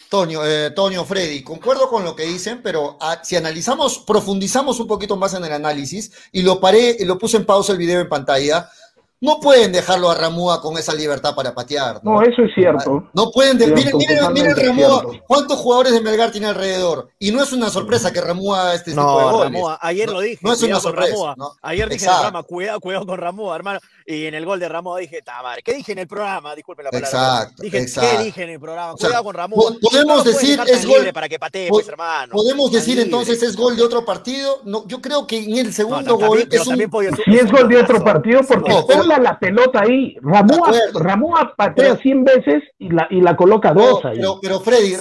S3: Toño, eh, Toño, Freddy, concuerdo con lo que dicen, pero ah, si analizamos, profundizamos un poquito más en el análisis y lo paré, lo puse en pausa el video en pantalla, no pueden dejarlo a Ramúa con esa libertad para patear.
S4: No, eso es cierto.
S3: No pueden. miren, miren, miren Ramúa, ¿cuántos jugadores de Melgar tiene alrededor? Y no es una sorpresa que Ramúa este
S5: no, tipo de goles. Ramúa, ayer lo dije.
S3: No es una sorpresa.
S5: Ayer dije en el programa, cuidado, cuidado con Ramúa, hermano. Y en el gol de Ramúa dije, madre, ¿qué dije en el programa? Disculpe la palabra.
S3: Exacto.
S5: Dije,
S3: exacto.
S5: ¿qué dije en el programa? Cuidado con Ramúa.
S3: Podemos decir, es gol.
S5: Para que patee, pues, hermano.
S3: Podemos decir entonces, es gol de otro partido. No, yo creo que en el segundo gol.
S4: es un... Si es gol de otro partido, porque la pelota ahí Ramúa, patea 100 veces y la, y la coloca dos ahí.
S3: Pero, Freddy,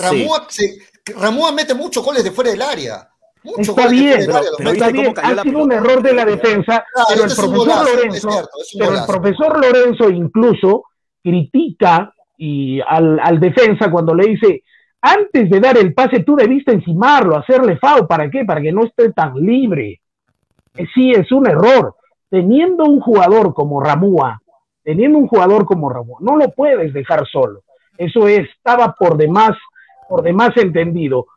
S3: Ramúa, mete muchos goles de fuera del área.
S4: está bien, pero, está bien. Ha sido un error de la defensa, pero, el profesor Lorenzo, pero el profesor Lorenzo incluso critica y al, al defensa cuando le dice, antes de dar el pase tú debiste encimarlo, hacerle FAO, ¿para qué? Para que no esté tan libre. Eh, sí, es un error. Teniendo un jugador como Ramúa, teniendo un jugador como Ramón, no lo puedes dejar solo. Eso estaba por demás, por demás entendido.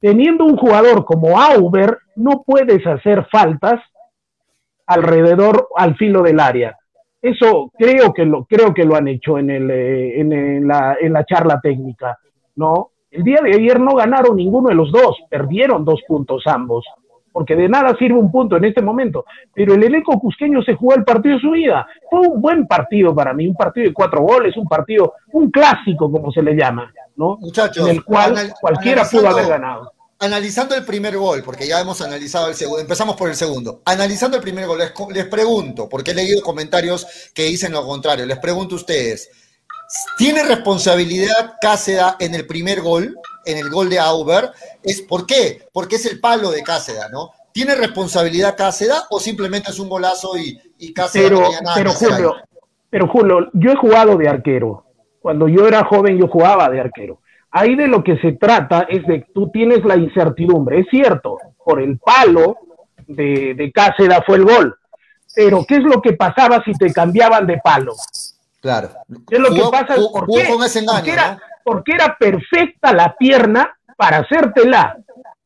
S4: Teniendo un jugador como Auber, no puedes hacer faltas alrededor, al filo del área. Eso creo que lo, creo que lo han hecho en, el, eh, en, la, en la charla técnica, ¿no? El día de ayer no ganaron ninguno de los dos, perdieron dos puntos ambos porque de nada sirve un punto en este momento. Pero el elenco cusqueño se jugó el partido de su vida. Fue un buen partido para mí, un partido de cuatro goles, un partido, un clásico, como se le llama, ¿no?
S3: Muchachos,
S4: en el cual cualquiera pudo haber ganado.
S3: Analizando el primer gol, porque ya hemos analizado el segundo, empezamos por el segundo. Analizando el primer gol, les, les pregunto, porque he leído comentarios que dicen lo contrario, les pregunto a ustedes, ¿tiene responsabilidad Cáceda en el primer gol? En el gol de Auber, es ¿por qué? Porque es el palo de Cáceda, ¿no? ¿Tiene responsabilidad Cáceda o simplemente es un golazo y, y Cáceda
S4: pero, pero Julio, pero Julio, yo he jugado de arquero. Cuando yo era joven yo jugaba de arquero. Ahí de lo que se trata es de que tú tienes la incertidumbre. Es cierto, por el palo de, de Cáceda fue el gol. Pero ¿qué es lo que pasaba si te cambiaban de palo?
S3: Claro.
S4: ¿Qué es lo que pasa?
S3: ¿Por qué? Con ese engaño,
S4: ¿no? Porque era perfecta la pierna para hacértela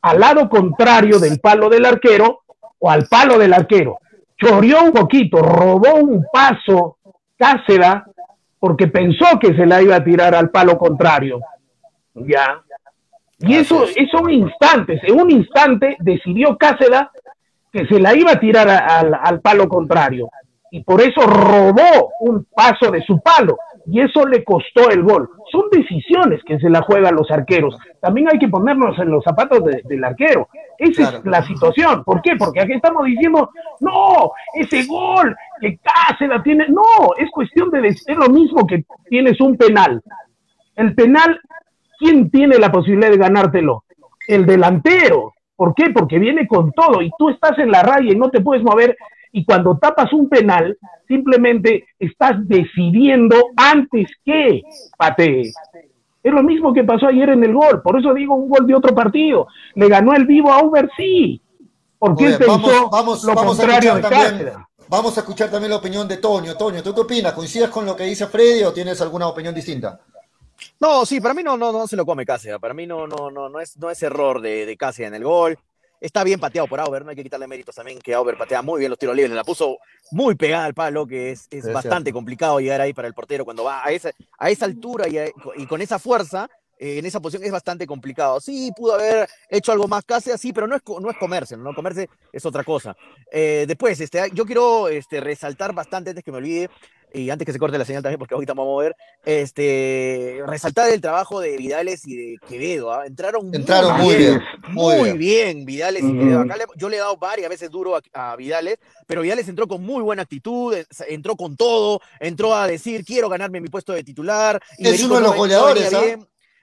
S4: al lado contrario del palo del arquero o al palo del arquero. Chorió un poquito, robó un paso Cáceres porque pensó que se la iba a tirar al palo contrario. Ya. Y eso, es son instantes. En un instante decidió Cáceres que se la iba a tirar al, al palo contrario. Y por eso robó un paso de su palo y eso le costó el gol. Son decisiones que se la juegan los arqueros. También hay que ponernos en los zapatos del arquero. Esa es la situación. ¿Por qué? Porque aquí estamos diciendo, no, ese gol que Cáceres tiene. No, es cuestión de. Es lo mismo que tienes un penal. El penal, ¿quién tiene la posibilidad de ganártelo? El delantero. ¿Por qué? Porque viene con todo y tú estás en la raya y no te puedes mover y cuando tapas un penal, simplemente estás decidiendo antes que patees. Es lo mismo que pasó ayer en el gol, por eso digo un gol de otro partido. Le ganó el vivo a Uber, sí, porque él pensó
S3: vamos, lo contrario de también, Vamos a escuchar también la opinión de Toño. Toño, ¿tú qué opinas? ¿Coincides con lo que dice Freddy o tienes alguna opinión distinta?
S5: No, sí, para mí no, no, no se lo come Cáceres. Para mí no, no, no, no es, no es error de, de Cáceres en el gol. Está bien pateado por Auber, no hay que quitarle méritos también, que Auber patea muy bien los tiros libres, la puso muy pegada al palo, que es, es bastante complicado llegar ahí para el portero cuando va a esa, a esa altura y, con esa fuerza, eh, en esa posición es bastante complicado. Sí, pudo haber hecho algo más casi así, pero no es, no es comerse, ¿no? Comerse es otra cosa. Eh, después, este, yo quiero este, resaltar bastante antes que me olvide y antes que se corte la señal también, porque ahorita vamos a ver, este, resaltar el trabajo de Vidales y de Quevedo. ¿ah? Entraron,
S3: Entraron muy bien, muy bien.
S5: Vidales y Quevedo. Acá yo le he dado varias veces duro a, Vidales, pero Vidales entró con muy buena actitud, entró con todo, entró a decir, quiero ganarme mi puesto de titular.
S3: Y es uno de los goleadores, ¿ah?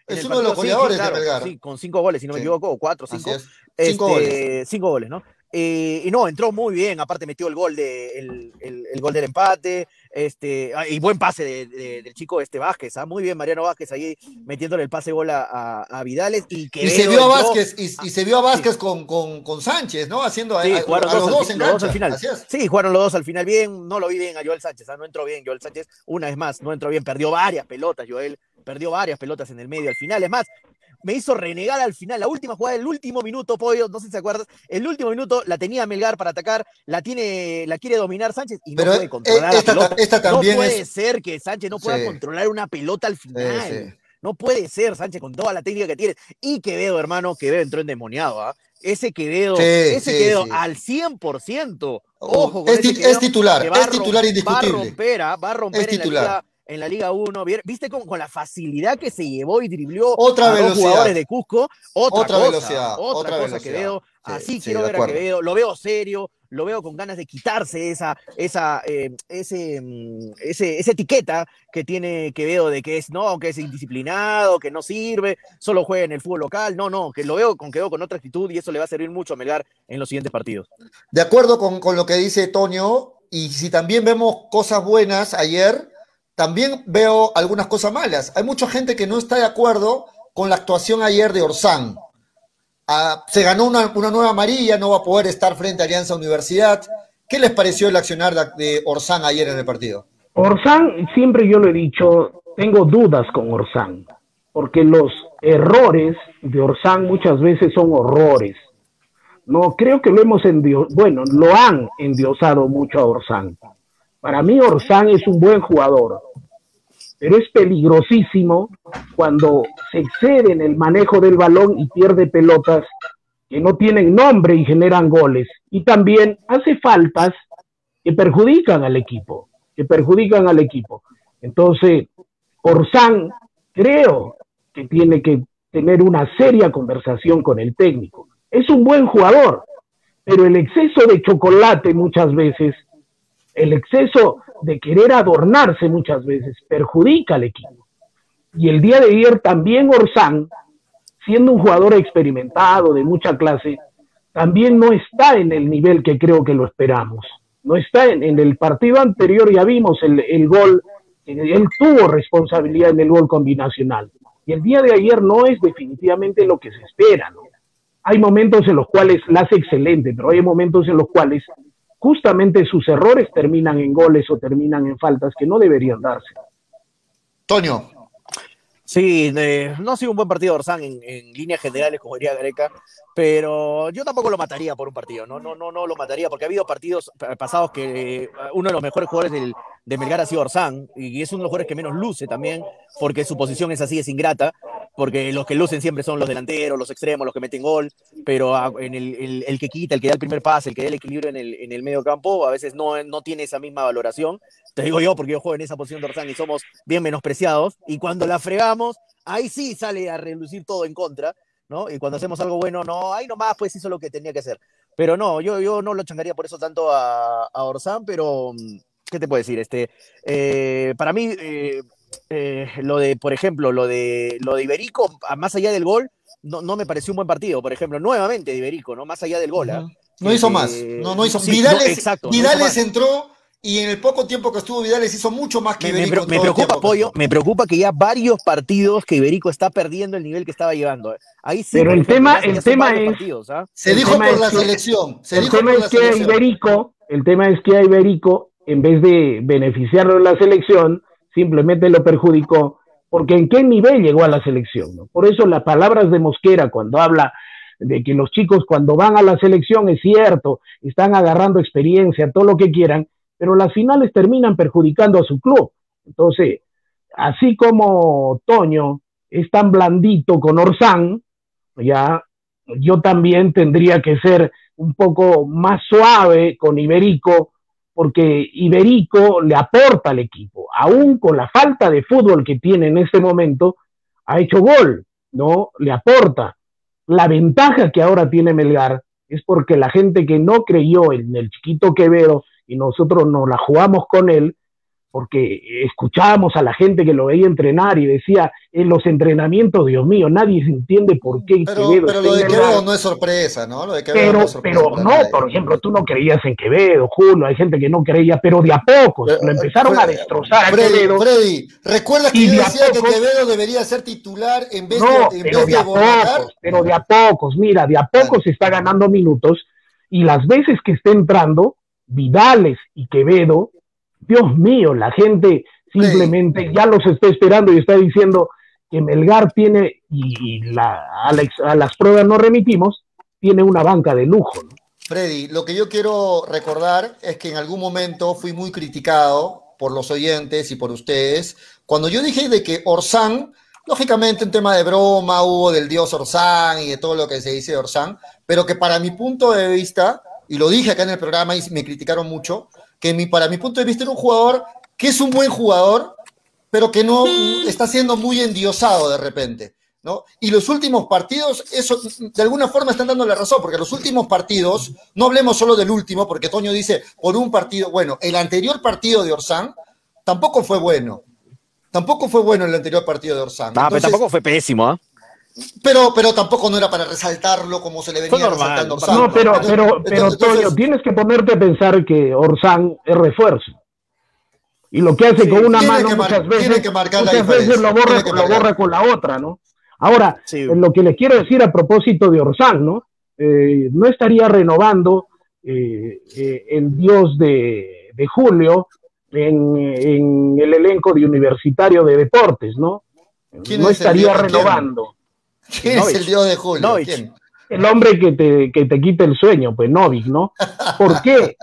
S3: Es uno de los goleadores de Melgar.
S5: Sí, con cinco goles, si no me equivoco, o cuatro, cinco.
S3: cinco
S5: este,
S3: goles.
S5: Cinco goles, ¿no? Eh, y no, entró muy bien, aparte metió el gol, de, el, gol del empate, este, ah, y buen pase del chico este Vázquez, ¿ah? muy bien Mariano Vázquez ahí metiéndole el pase gol a, a, Vidales. Y,
S3: y, se vio a Vázquez, y, se vio a Vázquez con, con, con, Sánchez, ¿no? Haciendo
S5: sí,
S3: a,
S5: jugaron los, dos, al, final. Sí, jugaron los dos al final bien, no lo vi bien a Joel Sánchez, ¿ah? no entró bien Joel Sánchez, una vez más, no entró bien, perdió varias pelotas Joel, perdió varias pelotas en el medio al final, es más, me hizo renegar al final. La última jugada, el último minuto, Pollo, no sé si se acuerdas, el último minuto la tenía Melgar para atacar, la tiene, la quiere dominar Sánchez y no puede controlar
S3: esta,
S5: la
S3: pelota. también
S5: no puede ser que Sánchez no pueda controlar una pelota al final. No puede ser, Sánchez, con toda la técnica que tiene. Y Quevedo, hermano, Quevedo entró endemoniado, ¿ah? Ese Quevedo, ese Quevedo al 100%. Ojo,
S3: es, es titular, es titular indiscutible.
S5: Va a romper, ¿ah? va a romper en la en la Liga 1. ¿Viste con, con la facilidad que se llevó y driblió
S3: otra
S5: a
S3: los
S5: jugadores de Cusco? Otra,
S3: otra
S5: cosa,
S3: velocidad.
S5: Otra, cosa que veo. Así quiero ver a Quevedo. Lo veo serio, lo veo con ganas de quitarse esa, esa, eh, ese, mm, ese, esa etiqueta que tiene Quevedo de que es, no, que es indisciplinado, que no sirve, solo juega en el fútbol local. No, no, que lo veo con Quevedo con otra actitud y eso le va a servir mucho a Melgar en los siguientes partidos.
S3: De acuerdo con, con lo que dice Toño, y si también vemos cosas buenas ayer, también veo algunas cosas malas. Hay mucha gente que no está de acuerdo con la actuación ayer de Orsán. Ah, se ganó una, nueva amarilla, no va a poder estar frente a Alianza Universidad. ¿Qué les pareció el accionar de, Orsán ayer en el partido?
S4: Orsán, siempre yo lo he dicho, tengo dudas con Orsán, porque los errores de Orsán muchas veces son horrores. No creo que lo hemos endiosado, bueno, lo han endiosado mucho a Orsán. Para mí Orsán es un buen jugador, pero es peligrosísimo cuando se excede en el manejo del balón y pierde pelotas que no tienen nombre y generan goles. Y también hace faltas que perjudican al equipo, que perjudican al equipo. Entonces, Orsán creo que tiene que tener una seria conversación con el técnico. Es un buen jugador, pero el exceso de chocolate muchas veces el exceso de querer adornarse muchas veces perjudica al equipo. Y el día de ayer también Orsán, siendo un jugador experimentado de mucha clase, también no está en el nivel que creo que lo esperamos. No está en, el partido anterior, ya vimos el, el gol, él tuvo responsabilidad en el gol combinacional. Y el día de ayer no es definitivamente lo que se espera. Hay momentos en los cuales la hace excelente, pero hay momentos en los cuales justamente sus errores terminan en goles o terminan en faltas que no deberían darse.
S3: Toño.
S5: Sí, no ha sido un buen partido Orsán en, en, líneas generales, como diría Greca, pero yo tampoco lo mataría por un partido, no, no, no, no lo mataría, porque ha habido partidos pasados que uno de los mejores jugadores del, de Melgar ha sido Orsán, y es uno de los jugadores que menos luce también, porque su posición es así, es ingrata, porque los que lucen siempre son los delanteros, los extremos, los que meten gol, pero en el, el, que quita, el que da el primer pase, el que da el equilibrio en el, en el medio campo, a veces no, no tiene esa misma valoración. Te digo yo, porque yo juego en esa posición de Orsán y somos bien menospreciados, y cuando la fregamos, ahí sí sale a relucir todo en contra, ¿no? Y cuando hacemos algo bueno, no, ahí nomás pues hizo lo que tenía que hacer. Pero no, yo, yo no lo changaría por eso tanto a, a Orsán, pero ¿qué te puedo decir? Este, eh, para mí, eh, eh, lo de, por ejemplo, lo de, lo de Iberico, más allá del gol, no, no, me pareció un buen partido. Por ejemplo, nuevamente de Iberico, ¿no? Más allá del gol. ¿ah?
S3: No hizo más. No, no hizo. Vidales, exacto, Vidales entró y en el poco tiempo que estuvo Vidales hizo mucho más que Iberico.
S5: Me, preocupa, Pollo, me preocupa que ya varios partidos que Iberico está perdiendo el nivel que estaba llevando. Ahí sí,
S4: Pero el tema, el tema es.
S3: ¿ah? Se dijo por la selección.
S4: el tema es que Iberico, el tema es que a Iberico, en vez de beneficiarlo en la selección, simplemente lo perjudicó, porque en qué nivel llegó a la selección. Por eso las palabras de Mosquera cuando habla de que los chicos cuando van a la selección es cierto, están agarrando experiencia, todo lo que quieran, pero las finales terminan perjudicando a su club. Entonces, así como Toño es tan blandito con Orsán, ya yo también tendría que ser un poco más suave con Iberico, porque Iberico le aporta al equipo, aún con la falta de fútbol que tiene en este momento, ha hecho gol, ¿no? Le aporta. La ventaja que ahora tiene Melgar es porque la gente que no creyó en el chiquito Quevedo y nosotros nos la jugamos con él, porque escuchábamos a la gente que lo veía entrenar y decía, en los entrenamientos, Dios mío, nadie se entiende por qué
S3: pero, Quevedo. Pero lo de Quevedo no es sorpresa, ¿no? Lo de Quevedo
S4: pero,
S3: no es sorpresa.
S4: Pero no, por ejemplo, tú no creías en Quevedo, Julio, hay gente que no creía, pero de a poco lo empezaron
S3: Freddy,
S4: a destrozar
S3: Freddy,
S4: Quevedo.
S3: Freddy, ¿recuerdas que yo
S4: de
S3: decía que Quevedo debería ser titular en vez
S4: No,
S3: de, en
S4: pero
S3: vez
S4: de
S3: de
S4: a pocos, pero de a pocos, mira, de a pocos se está ganando minutos y las veces que esté entrando, Vidales y Quevedo, Dios mío, la gente simplemente ya los está esperando y está diciendo que Melgar tiene, y, la, a, la a las pruebas no remitimos, tiene una banca de lujo. ¿no?
S3: Freddy, lo que yo quiero recordar es que en algún momento fui muy criticado por los oyentes y por ustedes cuando yo dije de que Orsán, lógicamente un tema de broma hubo del dios Orsán y de todo lo que se dice de Orsán, pero que para mi punto de vista, y lo dije acá en el programa y me criticaron mucho, que mi, para mi punto de vista era un jugador que es un buen jugador, pero que no está siendo muy endiosado de repente. ¿no? Y los últimos partidos, eso de alguna forma están dando la razón, porque los últimos partidos, no hablemos solo del último, porque Toño dice, por un partido, bueno, el anterior partido de Orsán tampoco fue bueno. Tampoco fue bueno el anterior partido de Orsán.
S5: Ah, pero
S3: Entonces,
S5: tampoco fue pésimo, ¿ah?
S3: Pero, pero tampoco no era para resaltarlo como se le venía
S5: normal,
S3: resaltando Orsán.
S4: No, pero,
S3: Entonces-
S4: pero, pero
S3: entonces-
S4: Toño, tienes que ponerte a pensar que Orsán es refuerzo. Y lo que hace
S5: Sí,
S4: con una mano
S3: que
S4: muchas veces,
S3: tiene que marcar la
S4: muchas veces lo borra,
S3: tiene que
S4: lo
S3: marcar.
S4: borra con la otra, ¿no? Ahora,
S5: Sí.
S4: lo que les quiero decir a propósito de Orsán, ¿no? Eh, no estaría renovando eh, eh, el dios de, de Julio en, en el elenco de Universitario de Deportes, ¿no?
S3: ¿Quién
S4: No
S3: es
S4: estaría
S3: dios? ¿Quién?
S4: renovando.
S3: ¿Quién es el dios de Julio?
S5: Novich.
S3: ¿Quién?
S4: el hombre que te, que te quita el sueño, pues Novik, ¿no? ¿Por qué?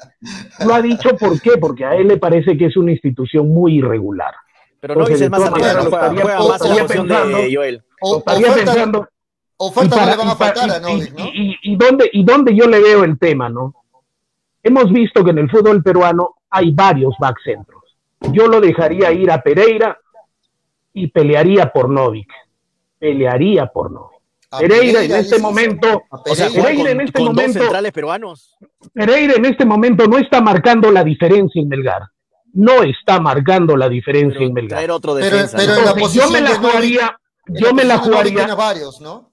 S4: Lo ha dicho por qué, porque a él le parece que es una institución muy irregular.
S5: Pero Novich es más arriba, juega, juega más la
S3: estaría
S5: posición
S4: pensando-
S5: de Joel.
S3: O,
S4: Estaría pensando,
S3: no le van a faltar ¿no?
S4: y- y- y dónde, ¿Y dónde yo le veo el tema, no? Hemos visto que en el fútbol peruano hay varios backcentros. Yo lo dejaría ir a Pereira y pelearía por Novik. Pelearía por Novik.
S3: A
S4: Pereira en este momento,
S3: A
S5: O sea,
S3: Pereira.
S5: con,
S4: en este momento-
S5: centrales peruanos.
S4: Pereira en este momento no está marcando la diferencia en Melgar. No está marcando la diferencia
S5: Pero
S4: en Melgar.
S5: traer otro
S3: Pero-
S5: defensa.
S3: pero
S5: ¿no?
S3: en la
S4: Entonces, yo me la jugaría, yo me la jugaría,
S3: varios, ¿no?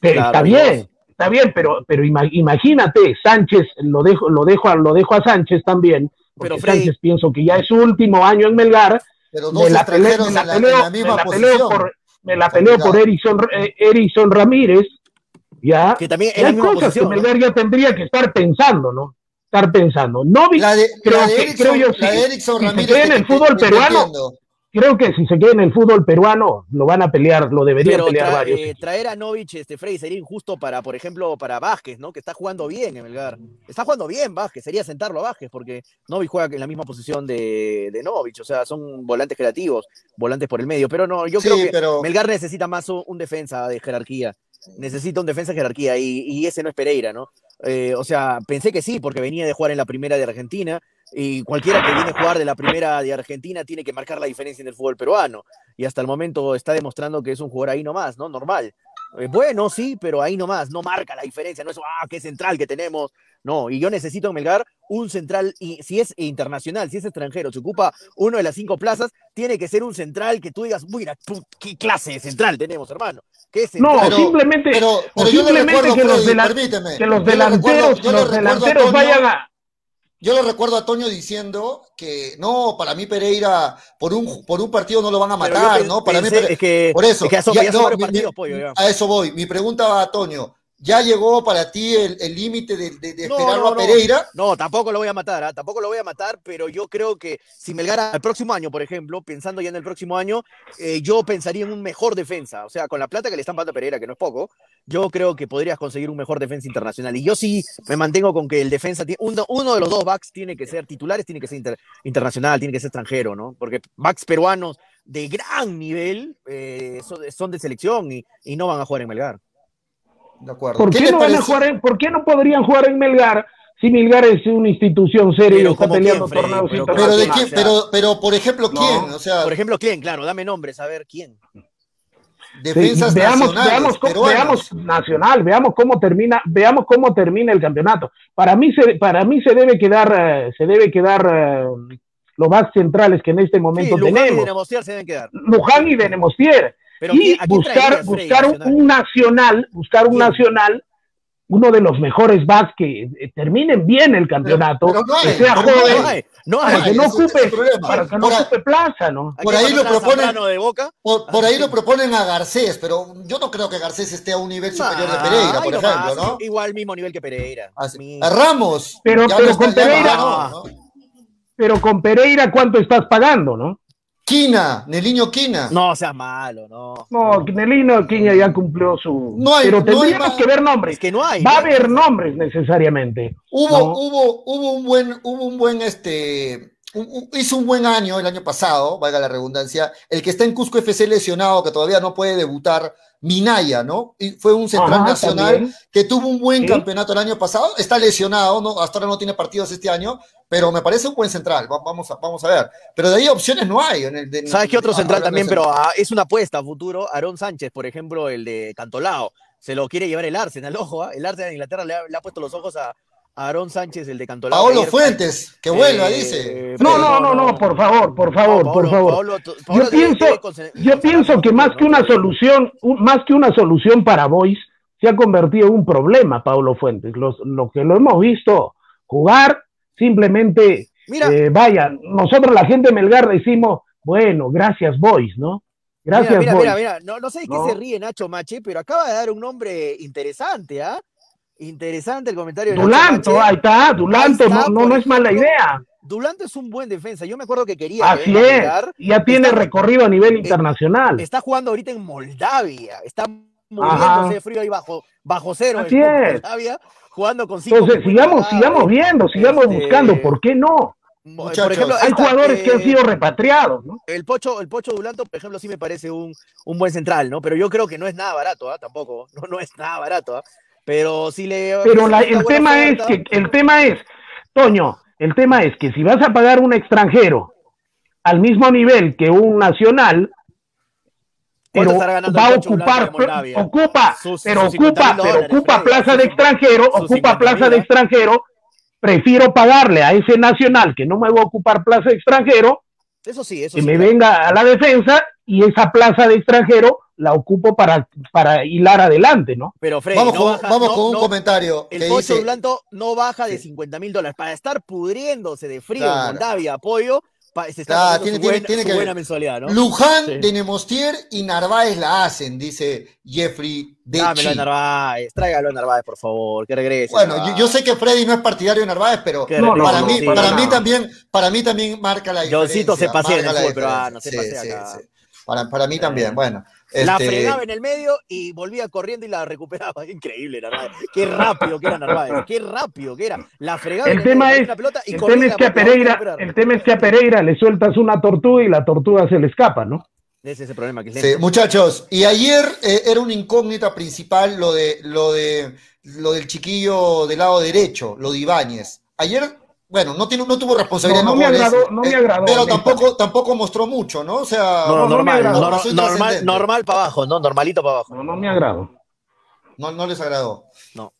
S4: pero
S5: Claro,
S4: está bien, está bien, pero, pero ima- imagínate, Sánchez, lo dejo, lo dejo, a- lo dejo a Sánchez también, porque
S5: Pero, Freddy-
S4: Sánchez pienso que ya es su último año en Melgar,
S3: Pero dos
S4: la,
S3: extranjeros en
S4: la
S3: la, en
S4: peleo-
S3: la misma
S4: me la peleo
S3: posición.
S4: por, me la peleo por Erison, eh, Erison Ramírez, ya,
S5: Que también
S4: Y
S5: es la
S4: hay
S5: misma
S4: cosas
S5: posición.
S4: que
S5: ¿no?
S4: Melgar ya tendría que estar pensando, ¿no? Estar pensando.
S3: La de,
S4: creo
S3: la de
S4: que-
S3: Erickson,
S4: creo yo,
S3: la
S4: sí.
S3: de Erickson
S4: Si se
S3: Ramírez.
S4: queda en el fútbol peruano,
S3: entiendo.
S4: Creo que si se queda en el fútbol peruano, lo van a pelear, lo deberían
S5: Pero
S4: pelear
S5: tra-
S4: varios.
S5: eh, traer a Novich, este, Freddy, sería injusto para, por ejemplo, para Vázquez, ¿no? Que está jugando bien en Melgar. Está jugando bien Vázquez, sería sentarlo a Vázquez, porque Novich juega en la misma posición de, de Novich, o sea, son volantes creativos, volantes por el medio. Pero no, yo
S3: Sí,
S5: creo que
S3: pero-
S5: Melgar necesita más un, un defensa de jerarquía. Necesita un defensa de jerarquía y, y ese no es Pereira, ¿no? Eh, o sea, pensé que sí, porque venía de jugar en la primera de Argentina y cualquiera que viene a jugar de la primera de Argentina tiene que marcar la diferencia en el fútbol peruano. Y hasta el momento está demostrando que es un jugador ahí nomás, ¿no? Normal. Eh, bueno, sí, pero ahí nomás, no marca la diferencia, no es, ah, qué central que tenemos. No, y yo necesito en Melgar un central, y si es internacional, si es extranjero, se ocupa uno de las cinco plazas, tiene que ser un central que tú digas, mira, qué clase de central tenemos, hermano. ¿Qué
S4: No,
S5: central?
S3: Pero-
S4: simplemente,
S3: Pero, yo
S4: simplemente
S3: recuerdo,
S4: que, los
S3: Freddy,
S4: delan-
S3: permíteme.
S4: que los
S3: yo le
S4: delanteros,
S3: recuerdo- yo le
S4: los delanteros vayan a...
S3: Yo le recuerdo a Toño diciendo que no, para mí Pereira por un, por un partido no lo van a matar, ¿no? Para mí
S5: pensé-
S3: Pere-
S5: es que,
S3: por eso.
S5: es que ya son,
S3: ya-
S5: ya son
S3: no,
S5: varios
S3: mi-
S5: partidos,
S3: mi-
S5: pollo, ya.
S3: A eso voy. Mi pregunta va a Toño. ¿Ya llegó para ti el límite de, de- de
S5: No,
S3: esperarlo
S5: no,
S3: a. Pereira?
S5: No, tampoco lo voy a matar, ¿ah? tampoco lo voy a matar, pero yo creo que si Melgar al próximo año, por ejemplo, pensando ya en el próximo año, eh, yo pensaría en un mejor defensa. O sea, con la plata que le están pagando a Pereira, que no es poco, yo creo que podrías conseguir un mejor defensa internacional. Y yo sí me mantengo con que el defensa, uno, uno de los dos backs tiene que ser titulares, tiene que ser inter- internacional, tiene que ser extranjero, ¿no? Porque backs peruanos de gran nivel eh, son, son de selección y, y no van a jugar en Melgar.
S3: De acuerdo.
S4: ¿Por qué, no van a jugar en- ¿Por qué no podrían jugar en Melgar si Melgar es una institución seria y está
S5: ¿como
S4: peleando
S5: quién,
S4: torneos
S5: Pero
S3: Pero, de quién, pero, pero, por ejemplo,
S4: No.
S3: ¿quién? O sea,
S5: Por ejemplo, ¿quién? Claro, dame nombres, a ver quién.
S3: defensas
S4: Sí, veamos, veamos, cómo- veamos nacional, veamos cómo termina, veamos cómo termina el campeonato. Para mí se, para mí se debe quedar, eh, se debe quedar eh, los más centrales que en este
S5: Sí,
S4: momento
S5: Luján y
S4: tenemos,
S5: Denemostier se deben quedar.
S4: Luján y Denemostier,
S5: Pero
S4: y
S5: ¿quién- a quién
S4: buscar, buscar
S5: nacional?
S4: un nacional, buscar un nacional, uno de los mejores backs que eh, terminen bien el campeonato,
S3: pero no hay,
S4: que sea joven,
S5: No hay, no hay.
S4: para que no ocupe, para que no
S3: Por
S4: ocupe plaza, ¿no?
S3: Por ahí lo proponen-
S5: Zambrano de Boca.
S3: Por, por
S5: Ah,
S3: ahí
S5: sí.
S3: lo proponen a Garcés, pero yo no creo que Garcés esté a un nivel superior de
S5: Ah,
S3: Pereira, por ejemplo, ¿no?
S5: Igual mismo nivel que Pereira.
S3: Así- A Ramos.
S4: Pero-
S3: no
S4: con Pereira-. Pero con Pereira, ¿cuánto estás pagando, no?
S3: Quina, Neliño Quina.
S5: No seas malo, no.
S4: No, Nelino Quiña ya cumplió su.
S3: No hay-
S4: pero
S3: no hay
S4: tendríamos que ver nombres.
S5: Es que no hay.
S4: Va a haber nombres necesariamente.
S3: Hubo,
S4: No.
S3: hubo, hubo un buen, hubo un buen, este, un- un- hizo un buen año el año pasado, valga la redundancia, el que está en Cusco FC lesionado, que todavía no puede debutar, Minaya, ¿no? Y fue un central
S4: Ajá,
S3: nacional
S4: también.
S3: que tuvo un buen
S4: Sí.
S3: campeonato el año pasado, está lesionado, ¿no? hasta ahora no tiene partidos este año, pero me parece un buen central, va- vamos a, vamos a ver. Pero de ahí opciones no hay. En el, de-
S5: ¿Sabes qué otro
S3: ah,
S5: central también? Pero ah, es una apuesta a futuro. Aarón Sánchez, por ejemplo, el de Cantolao. Se lo quiere llevar el Arsenal, [laughs] ojo. ah, El Arsenal de Inglaterra le ha, le ha puesto los ojos a Aarón Sánchez, el de Cantolao.
S3: Paolo
S5: Ayer-
S3: Fuentes, que vuelva,
S5: Eh,
S3: dice.
S4: No, no, no, no, por favor, por favor, por
S5: Paolo-
S4: favor.
S5: Paolo- Paolo
S4: Yo pienso, yo pienso que más que una solución, más que una solución para Boys, se ha convertido en un problema, Paulo Fuentes. Los- lo que lo hemos visto jugar, simplemente,
S5: Mira,
S4: eh, vaya, nosotros la gente de Melgar decimos, bueno, gracias Boys, ¿no? Gracias
S5: mira,
S4: Boys.
S5: mira, mira, mira. No, no sé de qué
S4: No.
S5: se ríe Nacho Mache, pero acaba de dar un nombre interesante, ¿ah? Interesante el comentario
S4: Dulanto, ahí está, Dulanto,
S5: Ahí está,
S4: no, no, es mala
S5: ejemplo,
S4: idea.
S5: Dulanto es un buen defensa. Yo me acuerdo que quería que
S4: Así
S5: a
S4: es,
S5: Melgar.
S4: ya tiene
S5: Está-
S4: recorrido a nivel internacional.
S5: Está jugando ahorita en Moldavia. Está muriéndose de frío ahí bajo, bajo cero
S4: Así
S5: en
S4: es.
S5: Moldavia, jugando con cinco
S4: Entonces, sigamos, sigamos viendo, sigamos
S5: Este,
S4: buscando, ¿por qué no?
S5: Por ejemplo,
S4: Hay
S5: esta,
S4: jugadores que han
S5: eh,
S4: sido repatriados, ¿no?
S5: El Pocho, el Pocho Dulanto, por ejemplo, sí me parece un, un buen central, ¿no? Pero yo creo que no es nada barato, ¿ah? Tampoco. No, no es nada barato, ¿ah? Pero si le.
S4: Pero la- el tema es que, el tema es, Toño, el tema es que si vas a pagar un extranjero al mismo nivel que un nacional,
S5: ¿Cuánto
S4: pero va a ocupar, ocupa,
S5: Sus-
S4: pero
S5: sus 50
S4: ocupa,
S5: mil
S4: pero
S5: dólares,
S4: ocupa plaza de extranjero, ocupa
S5: 50
S4: plaza de
S5: ¿ah?
S4: extranjero, prefiero pagarle a ese nacional que no me va a ocupar plaza de extranjero,
S5: Eso sí, eso
S4: que
S5: sí.
S4: me
S5: claro.
S4: venga a la defensa y esa plaza de extranjero la ocupo para, para hilar adelante, ¿no?
S5: Pero Freddy,
S3: Vamos,
S5: no
S3: con,
S5: baja-
S3: vamos
S5: no-
S3: con un
S5: no-
S3: comentario
S5: El
S3: dice,
S5: Blanco no baja de
S3: Sí.
S5: 50 mil dólares. Para estar pudriéndose de frío
S3: Claro.
S5: en Moldavia, apoyo, se está
S3: Claro, tiene-
S5: su,
S3: tiene-
S5: buena,
S3: tiene
S5: su
S3: que-
S5: buena mensualidad, ¿no?
S3: Luján,
S5: Sí.
S3: Denemostier y Narváez la hacen, dice Jeffrey de
S5: Dámelo a Narváez, tráigalo a Narváez, por favor, que regrese.
S3: Bueno, yo, sé que Freddy no es partidario de Narváez, pero
S4: No,
S3: para mí,
S5: sí.
S3: para
S4: no.
S3: mí también, para mí también marca la diferencia.
S5: Johncito se pasea en el
S3: la
S5: fútbol peruano, se pasea
S3: Sí,
S5: acá.
S3: sí, sí. Para, para mí también, bueno.
S5: La
S3: este,
S5: fregaba en el medio y volvía corriendo y la recuperaba. [laughs] Increíble, Narváez. Qué rápido que era Narváez. Qué rápido que era. La fregaba
S4: El
S5: en
S4: tema
S5: medio,
S4: es,
S5: la pelota y
S4: el tema es que a Pereira, el tema es que a Pereira le sueltas una tortuga y la tortuga se le escapa, ¿no?
S5: Ese es el problema que es
S3: Sí, muchachos, y ayer eh, era una incógnita principal lo de lo de lo del chiquillo del lado derecho, lo de Ibáñez. Ayer, bueno, no tiene, no tuvo responsabilidad
S4: No, no me agradó, no me
S3: eh,
S4: agradó,
S3: pero tampoco tampoco mostró mucho, ¿no? O sea,
S5: No,
S4: no
S5: normal,
S4: agradó.
S5: nor-
S3: Pasó
S5: normal, normal para abajo, ¿no? Normalito para abajo.
S4: No, no me agrado.
S3: no, no les agradó.
S5: No.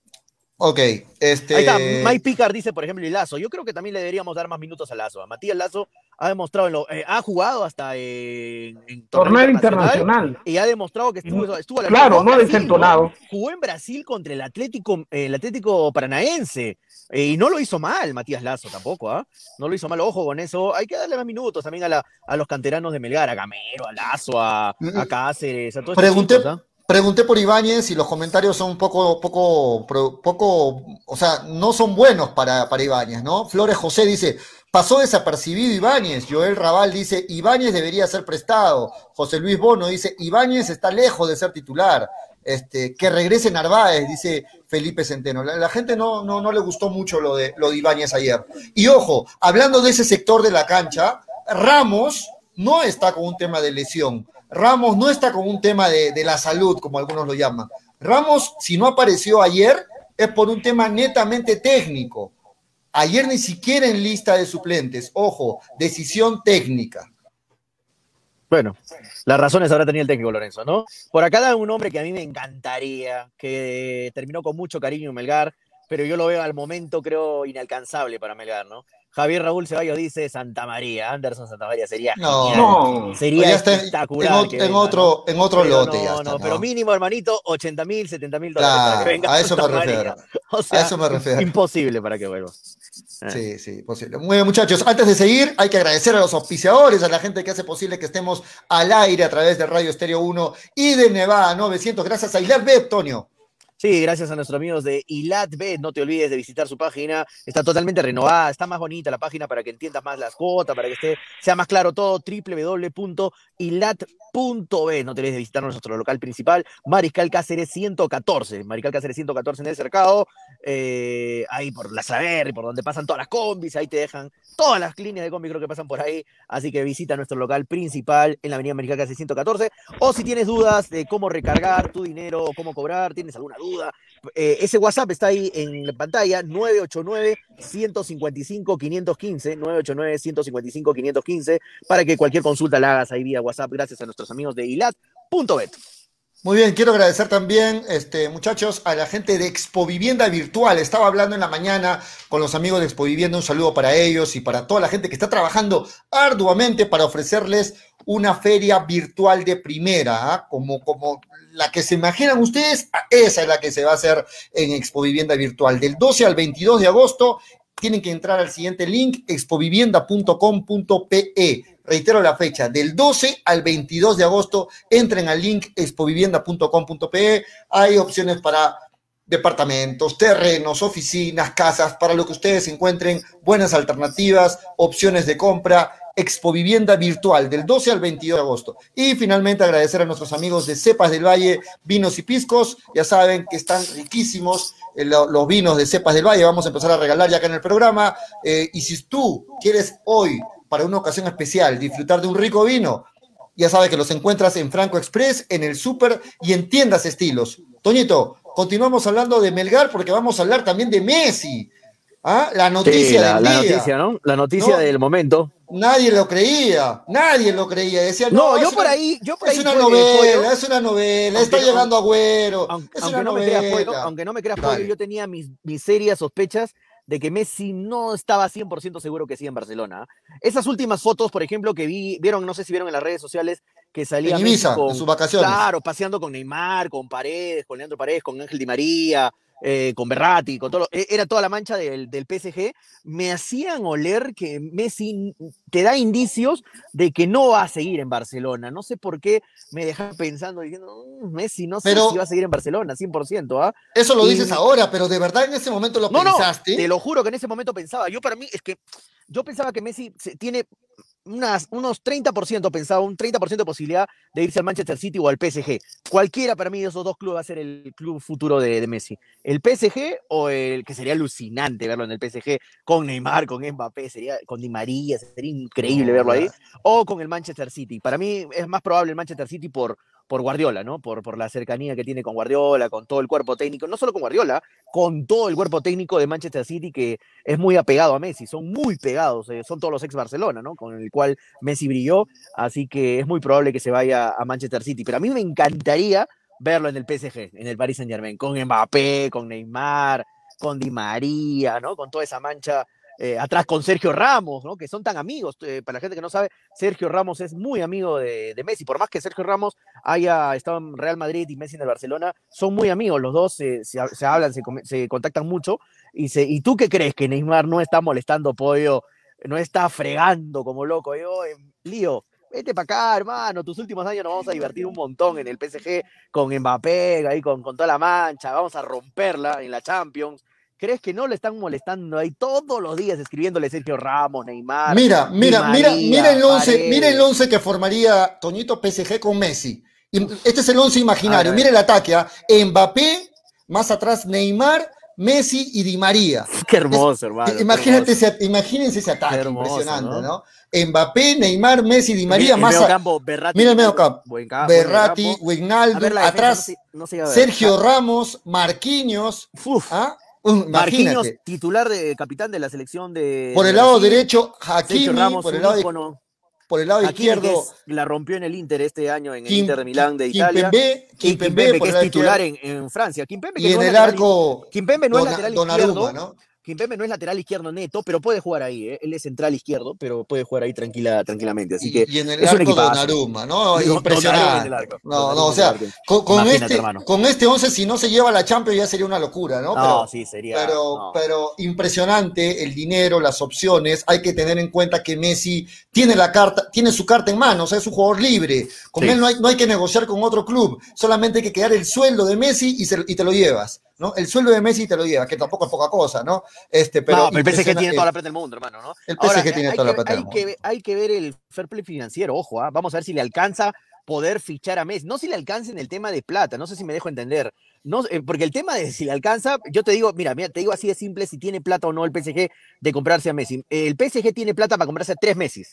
S3: Ok, este.
S5: Ahí está, Mike Picard dice, por ejemplo, y Lazo. Yo creo que también le deberíamos dar más minutos a Lazo. A Matías Lazo ha demostrado, en lo- eh, ha jugado hasta en, en
S4: Torneo internacional.
S5: y ha demostrado que estuvo, estuvo a la
S4: Claro, no desentonado.
S5: ¿no? Jugó en Brasil contra el Atlético, eh, el Atlético Paranaense eh, y no lo hizo mal Matías Lazo tampoco, ¿ah? No lo hizo mal, ojo con eso. Hay que darle más minutos también a, la- a los canteranos de Melgar, a Gamero, a Lazo, a, a Cáceres, a todos estos
S3: Pregunté,
S5: chicos, ¿ah?
S3: pregunté por Ibáñez y los comentarios son un poco, poco, poco, o sea, no son buenos para, para Ibáñez, ¿no? Flores José dice, pasó desapercibido Ibáñez. Joel Raval dice, Ibáñez debería ser prestado. José Luis Bono dice, Ibáñez está lejos de ser titular. Este, que regrese Narváez, dice Felipe Centeno. La, gente no, no, no le gustó mucho lo de, lo de Ibáñez ayer. Y ojo, hablando de ese sector de la cancha, Ramos no está con un tema de lesión. Ramos no está con un tema de, de la salud, como algunos lo llaman. Ramos, si no apareció ayer, es por un tema netamente técnico. Ayer ni siquiera en lista de suplentes. Ojo, decisión técnica.
S5: Bueno, las razones habrá tenido el técnico Lorenzo, ¿no? Por acá da un hombre que a mí me encantaría, que terminó con mucho cariño en Melgar, pero yo lo veo al momento, creo, inalcanzable para Melgar, ¿no? Javier Raúl Ceballos dice Santa María, Anderson Santa María sería
S3: No,
S5: genial.
S3: no.
S5: sería
S3: Ya está en-
S5: espectacular.
S3: en otro- en otro
S5: Pero
S3: lote
S5: no,
S3: ya está,
S5: no, pero mínimo, hermanito, 80 mil, 70 mil dólares para
S3: Claro,
S5: que venga
S3: a eso me refiero.
S5: María. [laughs] O sea,
S3: A eso me refiero.
S5: imposible para que vuelva.
S3: Sí, sí, posible. Muy bien, muchachos. Antes de seguir, hay que agradecer a los auspiciadores, a la gente que hace posible que estemos al aire a través de Radio Estéreo 1 y de Nevada 900. Gracias a Hilar B, Tonio.
S5: Sí, gracias a nuestros amigos de ILATBet. No te olvides de visitar su página. Está totalmente renovada, está más bonita la página para que entiendas más las cuotas, para que esté, sea más claro todo. www.ilat.bet. No te olvides de visitar nuestro local principal, Mariscal Cáceres 114. Mariscal Cáceres 114 en el cercado. eh, ahí por la Saber, por donde pasan todas las combis. Ahí te dejan todas las líneas de combi, creo que pasan por ahí. Así que visita nuestro local principal en la avenida Mariscal Cáceres 114. O si tienes dudas de cómo recargar tu dinero cómo cobrar, tienes alguna duda, eh, ese WhatsApp está ahí en la pantalla, 989-155-515, 989-155-515, para que cualquier consulta la hagas ahí vía WhatsApp, gracias a nuestros amigos de ilat.bet.
S3: Muy bien, quiero agradecer también, este, muchachos, a la gente de Expo Vivienda Virtual. Estaba hablando en la mañana con los amigos de Expo Vivienda, un saludo para ellos y para toda la gente que está trabajando arduamente para ofrecerles una feria virtual de primera, ¿ah? como, como la que se imaginan ustedes, esa es la que se va a hacer en Expo Vivienda Virtual. Del 12 al 22 de agosto tienen que entrar al siguiente link, expovivienda.com.pe. Reitero la fecha, del 12 al 22 de agosto, entren al link expovivienda.com.pe. Hay opciones para departamentos, terrenos, oficinas, casas, para lo que ustedes encuentren buenas alternativas, opciones de compra. Expo Vivienda Virtual del 12 al 22 de agosto. Y finalmente agradecer a nuestros amigos de Cepas del Valle, Vinos y Piscos. Ya saben que están riquísimos eh, lo- los vinos de Cepas del Valle. Vamos a empezar a regalar ya acá en el programa. Eh, y si tú quieres hoy, para una ocasión especial, disfrutar de un rico vino, ya sabes que los encuentras en Franco Express, en el Super y en tiendas estilos. Toñito, continuamos hablando de Melgar porque vamos a hablar también de Messi. ¿Ah? La noticia
S5: Sí, la,
S3: del
S5: la
S3: día.
S5: noticia, ¿no? La noticia
S3: No.
S5: del momento.
S3: Nadie lo creía, nadie lo creía. Decía,
S5: No,
S3: no,
S5: yo
S3: es
S5: por
S3: una-
S5: ahí, yo por
S3: es
S5: ahí
S3: una novela,
S5: pollo,
S3: es una novela,
S5: Aunque
S3: está
S5: no-
S3: llegando Agüero.
S5: aunque,
S3: es
S5: aunque
S3: una
S5: no me creas pollo,
S3: novela.
S5: aunque no me creas pollo, yo tenía mis, mis serias sospechas de que Messi no estaba 100% seguro que sí en Barcelona. Esas últimas fotos, por ejemplo, que vi, vieron, no sé si vieron en las redes sociales, que salía
S3: En
S5: Messi
S3: Ibiza,
S5: con,
S3: en sus vacaciones.
S5: Claro, paseando con Neymar, con Paredes, con Leandro Paredes, con Ángel Di María, eh, con Berratti, con todo, e- era toda la mancha del, del PSG, me hacían oler que Messi te da indicios de que no va a seguir en Barcelona. No sé por qué me dejaba pensando, diciendo, "Mm, Messi no sé
S3: Pero-
S5: si va a seguir en Barcelona, 100%, ¿ah?
S3: Eso lo
S5: Y-
S3: dices ahora, pero de verdad en ese momento lo
S5: No, no,
S3: pensaste.
S5: te lo juro que en ese momento pensaba. Yo para mí es que yo pensaba que Messi tiene unas, unos 30%, pensaba, un 30% de posibilidad de irse al Manchester City o al PSG. Cualquiera para mí de esos dos clubes va a ser el club futuro de, de Messi. El PSG o el que sería alucinante verlo en el PSG con Neymar, con Mbappé, sería con Di María, sería increíble verlo ahí. O con el Manchester City. Para mí es más probable el Manchester City por, por Guardiola, ¿no? Por, por la cercanía que tiene con Guardiola, con todo el cuerpo técnico, no solo con Guardiola, con todo el cuerpo técnico de Manchester City que es muy apegado a Messi, son muy pegados, eh, son todos los ex Barcelona, ¿no? Con el cual Messi brilló, así que es muy probable que se vaya a Manchester City, pero a mí me encantaría verlo en el PSG, en el Paris Saint Germain, con Mbappé, con Neymar, con Di María, ¿no? Con toda esa mancha eh, atrás con Sergio Ramos, ¿no? Que son tan amigos. Eh, para la gente que no sabe, Sergio Ramos es muy amigo de, de Messi. Por más que Sergio Ramos haya estado en Real Madrid y Messi en el Barcelona, son muy amigos. Los dos se, se, hablan, se, se contactan mucho. Y, se, ¿Y tú qué crees? Que Neymar no está molestando pollo, no está fregando como loco. Yo, eh, lío. Vete para acá, hermano. Tus últimos años nos vamos a divertir un montón en el PSG con Mbappé, ahí con, con toda la mancha. Vamos a romperla en la Champions. ¿Crees que no le están molestando ahí todos los días escribiéndole Sergio Ramos, Neymar?
S3: Mira, mira, mira,
S5: María,
S3: mira el 11,
S5: Paredes?
S3: mira el 11 que formaría Toñito PSG con Messi. Este es el 11 imaginario. Mira el ataque, ¿ah? Mbappé, más atrás Neymar, Messi y Di María. [laughs]
S5: Qué hermoso, hermano.
S3: Imagínate ese, imagínense ese ataque
S5: hermoso,
S3: impresionante,
S5: ¿no?
S3: ¿no? Mbappé, Neymar, Messi, Di María,
S5: el
S3: más
S5: medio
S3: a-
S5: campo, Berratti,
S3: Mira el medio campo. Berratti, Wijnaldum, atrás
S5: no se- no se.
S3: Sergio Ramos, Marquinhos, ¿ah?
S5: Marquinhos, titular de capitán de la selección de.
S3: Por el
S5: de
S3: lado
S5: Brasil.
S3: derecho, Hakimi,
S5: Ramos,
S3: por el lado,
S5: ícono.
S3: por el lado
S5: Hakimi, que
S3: izquierdo,
S5: es- la rompió en el Inter este año, en el
S3: Kim-
S5: Inter de Milán de Italia.
S3: Kimpembe,
S5: que es titular en, en Francia. Kimpembe, que
S3: y
S5: no
S3: en el
S5: lateral-
S3: arco
S5: Kimpembe no es lateral
S3: Donnarumma,
S5: izquierdo.
S3: ¿no?
S5: Kimpembe no es lateral izquierdo neto, pero puede jugar ahí. ¿eh? Él es central izquierdo, pero puede jugar ahí tranquila, tranquilamente. Así
S3: y,
S5: que
S3: y en el arco
S5: equipazo.
S3: Donnarumma, ¿no? [laughs] Impresionante. No, no, o sea, con, con este,
S5: hermano.
S3: con este 11, si no se lleva la Champions, ya sería una locura, ¿no?
S5: No,
S3: Pero,
S5: sí, sería.
S3: pero,
S5: no.
S3: pero impresionante el dinero, las opciones. Hay que tener en cuenta que Messi tiene la carta, tiene su carta en mano, o sea, es un jugador libre. Con
S5: Sí.
S3: él no hay, no hay que negociar con otro club, solamente hay que quedar el sueldo de Messi y, se- y te lo llevas, ¿no? El sueldo de Messi te lo llevas, que tampoco es poca cosa, ¿no? Este, pero
S5: no, el PSG tiene toda la plata del mundo, hermano, ¿no?
S3: El PSG tiene toda la plata del mundo.
S5: que, hay que ver el fair play financiero, ojo, ¿ah? vamos a ver si le alcanza poder fichar a Messi. No si le alcanza en el tema de plata, no sé si me dejo entender. No, eh, porque el tema de si le alcanza, yo te digo, mira, mira, te digo así de simple, si tiene plata o no el PSG de comprarse a Messi. El PSG tiene plata para comprarse a tres Messi.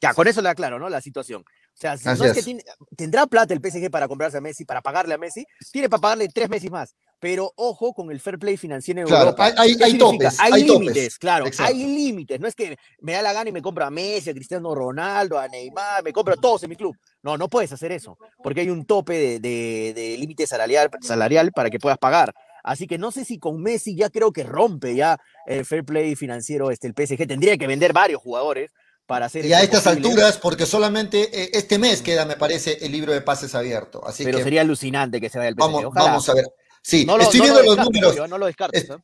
S5: Ya, con eso le aclaro, ¿no? La situación. O sea, si no es que tiene- tendrá plata el PSG para comprarse a Messi, para pagarle a Messi, tiene para pagarle tres Messi más. Pero ojo con el fair play financiero en
S3: Claro,
S5: Europa.
S3: hay- hay- topes,
S5: Hay
S3: topes.
S5: límites, claro,
S3: Exacto.
S5: hay límites. No es que me da la gana y me compro a Messi, a Cristiano Ronaldo, a Neymar, me compro a todos en mi club. No, no puedes hacer eso, porque hay un tope de, de- de límite salarial, salarial para que puedas pagar. Así que no sé si con Messi ya creo que rompe ya el fair play financiero este, el PSG. Tendría que vender varios jugadores para hacer
S3: Y a estas
S5: posible,
S3: alturas, porque solamente eh, este mes queda, me parece, el libro de pases abierto. Así
S5: Pero
S3: que
S5: sería alucinante que se vaya el PSG.
S3: vamos,
S5: Ojalá.
S3: vamos a ver. Sí,
S5: No lo,
S3: estoy
S5: no lo
S3: viendo los números.
S5: Julio, no lo ¿eh?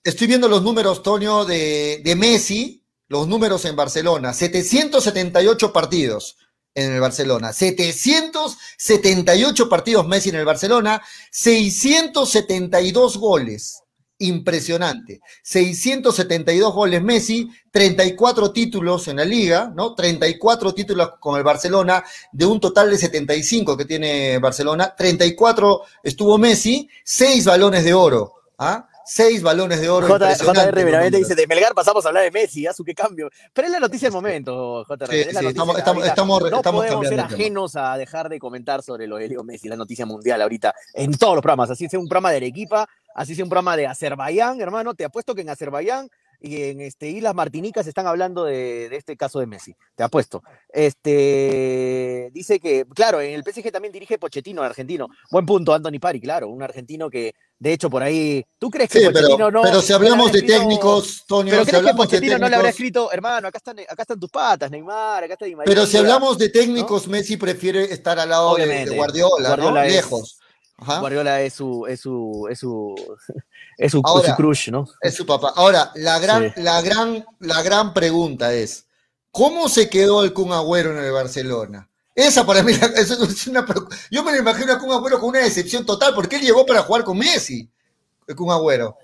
S3: Estoy viendo los números, Toño, de, de Messi, los números en Barcelona. 778 partidos en el Barcelona. 778 partidos Messi en el Barcelona. 672 goles. Impresionante. 672 goles Messi, 34 títulos en la liga, ¿no? 34 títulos con el Barcelona, de un total de 75 que tiene Barcelona. 34 estuvo Messi, 6 balones de oro. ¿ah? 6 balones de oro.
S5: JR Benavente dice, de Melgar pasamos a hablar de Messi, a su qué cambio. Pero es la noticia del momento, JR.
S3: Sí, sí, estamos-
S5: no
S3: estamos
S5: podemos ser ajenos a dejar de comentar sobre lo de Leo Messi, la noticia mundial ahorita, en todos los programas. Así sea un programa de Arequipa, así sea un programa de Azerbaiyán, hermano. Te apuesto que en Azerbaiyán y en este, Islas Martinicas están hablando de, de este caso de Messi. Te apuesto. Este, dice que, claro, en el PSG también dirige Pochettino, argentino. Buen punto, Anthony Pari, claro, un argentino que, de hecho, por ahí. ¿Tú crees que
S3: Sí,
S5: Pochettino
S3: pero,
S5: no.?
S3: pero si hablamos de
S5: escrito-
S3: técnicos, Toño,
S5: pero
S3: si
S5: crees que Pochettino no le habrá escrito, hermano, acá están, acá están tus patas, Neymar, acá está Di María.
S3: pero si hablamos de técnicos, Messi prefiere estar al lado de, Guardiola,
S5: Guardiola
S3: ¿no?
S5: es-
S3: Lejos. Ajá.
S5: Guardiola es su, es su, es su, [laughs] es su,
S3: Ahora,
S5: su crush, ¿no?
S3: Es su papá. Ahora, la gran,
S5: Sí.
S3: la gran, la gran pregunta es, ¿cómo se quedó el Kun Agüero en el Barcelona? Esa para mí [laughs] es una Yo me lo imagino a Kun Agüero con una decepción total, porque él llegó para jugar con Messi, el Kun Agüero.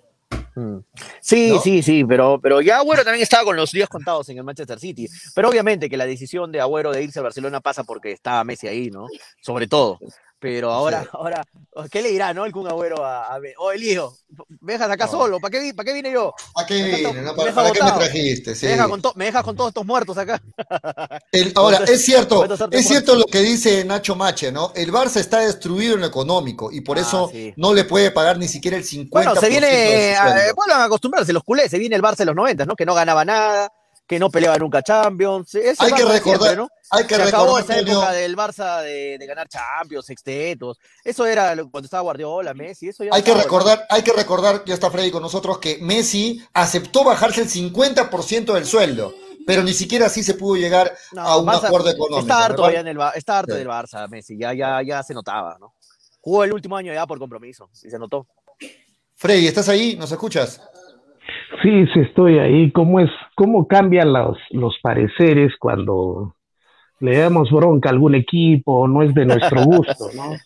S5: Mm. Sí,
S3: ¿no?
S5: sí, sí, pero, pero ya Agüero también estaba con los días contados en el Manchester City. Pero obviamente que la decisión de Agüero de irse a Barcelona pasa porque estaba Messi ahí, ¿no? Sobre todo. Pero ahora,
S3: Sí.
S5: ahora, ¿qué le dirá, no? El Kun Agüero a, a oh, el hijo, me dejas acá
S3: No.
S5: solo, ¿para qué, ¿para qué vine yo?
S3: ¿A qué vine? no? ¿Para, para qué me trajiste? Sí.
S5: Me, dejas con to- me dejas con todos estos muertos acá. [laughs]
S3: El- ahora, es cierto, es cierto lo que dice Nacho Mache, ¿no? El Barça está destruido en lo económico y por
S5: Ah,
S3: eso
S5: sí.
S3: no le puede pagar ni siquiera el 50%.
S5: Bueno, se viene, a- vuelvan a acostumbrarse, los culés, se viene el Barça de los 90, ¿no? Que no ganaba nada, que no peleaba nunca Champions. ese
S3: Hay que recordar,
S5: siempre, ¿no?
S3: hay que
S5: se acabó
S3: recordar,
S5: esa
S3: Antonio,
S5: época del Barça de, de ganar Champions, sextetos. Eso era cuando estaba Guardiola, Messi, eso ya
S3: hay que recordar, hay que recordar, ya está Freddy con nosotros, que Messi aceptó bajarse el 50% del sueldo, pero ni siquiera así se pudo llegar
S5: ¿no?
S3: a un
S5: Barça-
S3: acuerdo económico.
S5: Está harto, en el, está harto
S3: Sí.
S5: del Barça, Messi, ya, ya, ya se notaba, ¿no? Jugó el último año ya por compromiso, y se notó.
S3: Freddy, ¿estás ahí? ¿Nos escuchas?
S4: Sí, sí estoy ahí. ¿Cómo es, cómo cambian los, los pareceres cuando le damos bronca a algún equipo, no es de nuestro gusto, ¿no? [laughs]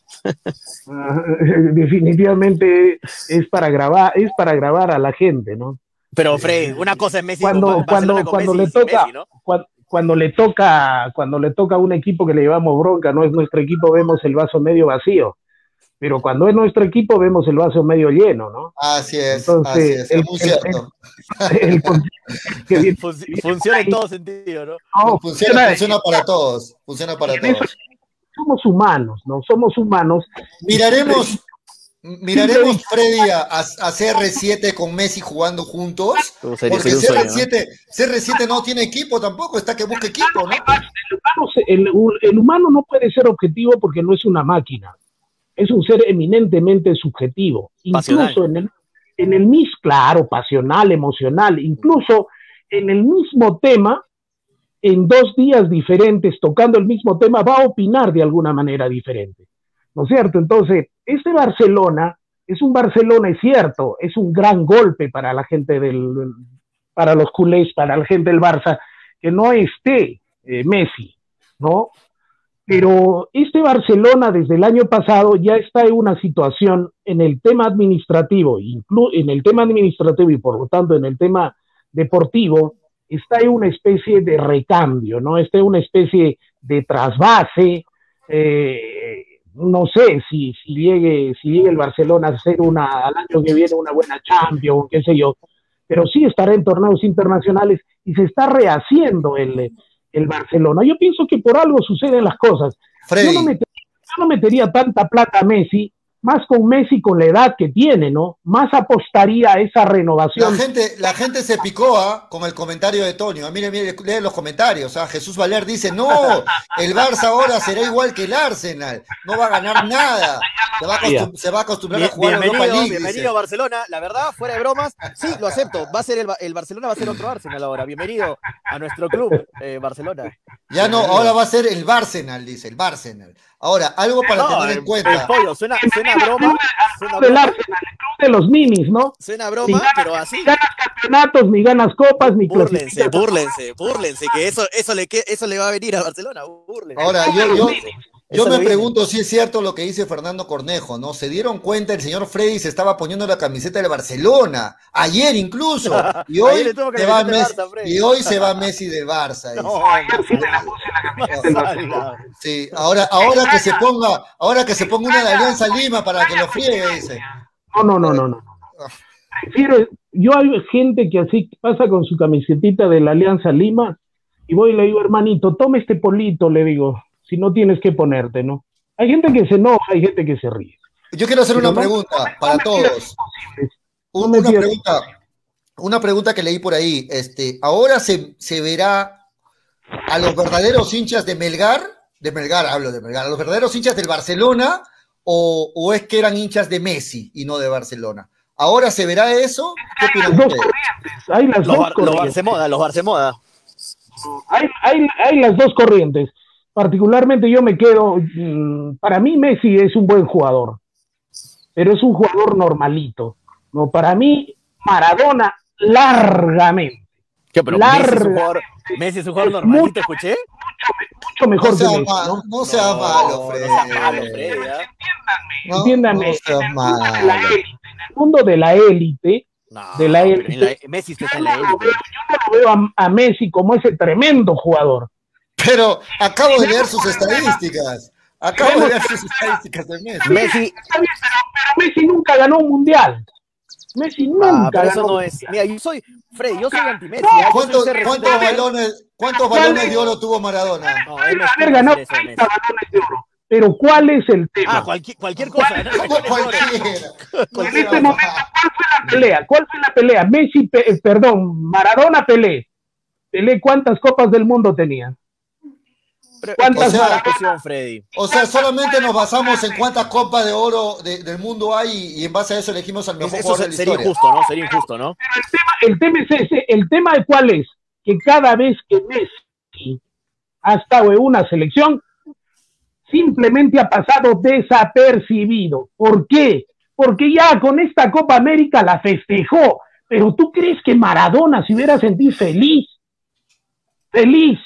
S4: Ah, [laughs] definitivamente es para grabar, es para grabar a la gente, ¿no?
S5: Pero, Fred, una cosa es Messi
S4: Cuando, cuando, cuando
S5: Messi
S4: le toca,
S5: Messi, ¿no?
S4: cuan- cuando, le toca, cuando le toca a un equipo que le llevamos bronca, no es nuestro equipo, vemos el vaso medio vacío. Pero cuando es nuestro equipo vemos el vaso medio lleno, ¿no?
S3: Así es,
S4: Entonces,
S3: así es,
S4: el-
S3: es muy cierto.
S4: El concepto que viene-
S5: Fun- funciona en todo sentido, ¿no?
S4: no,
S3: Funciona,
S4: funciona-
S3: funciona para todos, funciona para
S4: eso
S3: todos.
S4: somos humanos, ¿no? Somos humanos.
S3: Miraremos, miraremos Freddy a, a- a CR7 con Messi jugando juntos, porque
S5: sería un sueño, ¿no?
S3: CR7, CR7 no tiene equipo tampoco, está que busca equipo, ¿no?
S4: humano el, el humano no puede ser objetivo porque no es una máquina. Es un ser eminentemente subjetivo.
S5: Pasional.
S4: Incluso en el, en el claro, pasional, emocional, incluso en el mismo tema, en dos días diferentes, tocando el mismo tema, va a opinar de alguna manera diferente. ¿No es cierto? Entonces, este Barcelona es un Barcelona, es cierto, es un gran golpe para la gente del, para los culés, para la gente del Barça, que no esté eh, Messi, ¿no? Pero este Barcelona desde el año pasado ya está en una situación en el tema administrativo, inclu en el tema administrativo y por lo tanto en el tema deportivo, está en una especie de recambio, ¿no? Está en una especie de trasvase, eh, no sé si, llegue, si llegue el Barcelona a hacer una, al año que viene una buena Champions, qué sé yo, pero sí estará en torneos internacionales y se está rehaciendo el, el Barcelona. Yo pienso que por algo suceden las cosas. Yo no, metería, yo no metería tanta plata a Messi, más con Messi con la edad que tiene, ¿no? Más apostaría a esa
S3: la
S4: renovación.
S3: gente, la gente se picó ¿ah? con el comentario de Tonio. Ah, Mire, mire, lee los comentarios. ¿ah? Jesús Valer dice, no, el Barça ahora será igual que el Arsenal, no va a ganar nada, se va a, acostum- se va a acostumbrar a jugar a Europa
S5: bienvenido,
S3: League.
S5: bienvenido
S3: dice.
S5: a Barcelona. La verdad, fuera de bromas, sí, lo acepto. Va a ser el, Ba- el Barcelona va a ser otro Arsenal ahora. Bienvenido a nuestro club, eh, Barcelona.
S3: Ya no, ahora va a ser el Barsenal, dice, el Barsenal. Ahora, algo para
S5: No,
S3: tener
S5: el,
S3: en cuenta.
S5: el pollo, suena, suena a broma, suena a broma,
S4: Arsenal, el club de los minis, ¿no?
S5: suena a broma,
S4: ganas,
S5: pero así.
S4: ni ganas campeonatos, ni ganas copas, ni
S5: Búrlense, búrlense, búrlense, que eso, eso, le, que- eso le va a venir a Barcelona. Búrlense.
S3: Ahora, yo, yo, yo me pregunto si es cierto lo que dice Fernando Cornejo, ¿no? Se dieron cuenta, el señor Freddy se estaba poniendo la camiseta del Barcelona, ayer incluso, [laughs] y hoy, se va Messi,
S5: Barça,
S3: y hoy se va Messi del Barça.
S5: No, salga. [laughs]
S3: Sí, ahora, ahora que se ponga, ahora que se ponga una de Alianza Lima para que lo friegue, dice.
S4: No, no, no, no, no. Prefiero, yo hay gente que así pasa con su camisetita de la Alianza Lima y voy y le digo, hermanito, toma este polito, le digo, si no tienes que ponerte, ¿no? Hay gente que se enoja, hay gente que se ríe.
S3: Yo quiero hacer una
S4: no-
S3: pregunta para
S4: no
S3: todos.
S4: No
S3: Una pregunta, una pregunta que leí por ahí. Este, ahora se, se verá a los verdaderos hinchas de Melgar, de Melgar hablo de Melgar, a los verdaderos hinchas del Barcelona, o, o es que eran hinchas de Messi y no de Barcelona. ¿Ahora se verá eso? ¿Qué opinan
S4: Dos corrientes, hay las
S5: Los,
S4: dos
S5: bar, los
S4: corrientes.
S5: Barcemoda, los Barcemoda.
S4: hay, hay, hay las dos corrientes. Particularmente yo me quedo, mm, para mí Messi es un buen jugador, pero es un jugador normalito. No, para mí Maradona largamente,
S5: ¿Qué, pero Messi es un jugador, Messi es un jugador
S4: Es
S5: normalito,
S4: mucho-
S5: escuché.
S4: mucho mejor
S3: No
S4: que
S3: sea,
S4: Messi,
S3: ma-
S4: ¿no?
S3: no sea.
S5: No malo, Freddy, ¿ah?
S3: No, sea
S4: en el mundo de la
S3: malo.
S4: élite, en el mundo de la élite,
S5: No,
S4: De la élite.
S5: Messi está en la
S4: yo no lo
S5: élite.
S4: veo, yo no lo veo a, a Messi como ese tremendo jugador.
S3: Pero acabo de leer sus estadísticas. Acabo de leer sus estadísticas de Messi.
S4: Pero, pero Messi nunca ganó un mundial. Messi nunca
S5: ah, pero
S4: ganó
S5: eso no es. Mira, yo soy, Freddy, yo soy anti-Messi. ¿ah?
S3: ¿Cuántos,
S5: CR7
S3: cuántos
S5: River.
S3: balones, cuántos balones de oro tuvo Maradona?
S5: No, él no
S4: haber ganado
S5: de hacer eso,
S4: 30
S5: Messi.
S4: balones de oro. Pero ¿cuál es el tema?
S5: Ah, cualquier, cualquier cosa.
S4: en este momento, ¿cuál fue la pelea? ¿Cuál fue la pelea? Messi, pe- eh, perdón, Maradona Pelé. Pelé, ¿cuántas copas del mundo tenía?
S5: Pero,
S4: ¿Cuántas
S3: Maradonas?
S5: discusión, Freddy.
S3: O sea, solamente nos basamos en cuántas copas de oro de- del mundo hay y en base a eso elegimos al mejor
S5: Eso
S3: jugador de la
S5: sería
S3: historia.
S5: injusto, ¿no? Sería injusto, ¿no?
S4: El tema es ese. ¿El tema de cuál es? Que cada vez que Messi ha estado en una selección, simplemente ha pasado desapercibido. ¿Por qué? Porque ya con esta Copa América la festejó. Pero ¿tú crees que Maradona se hubiera sentido feliz? Feliz,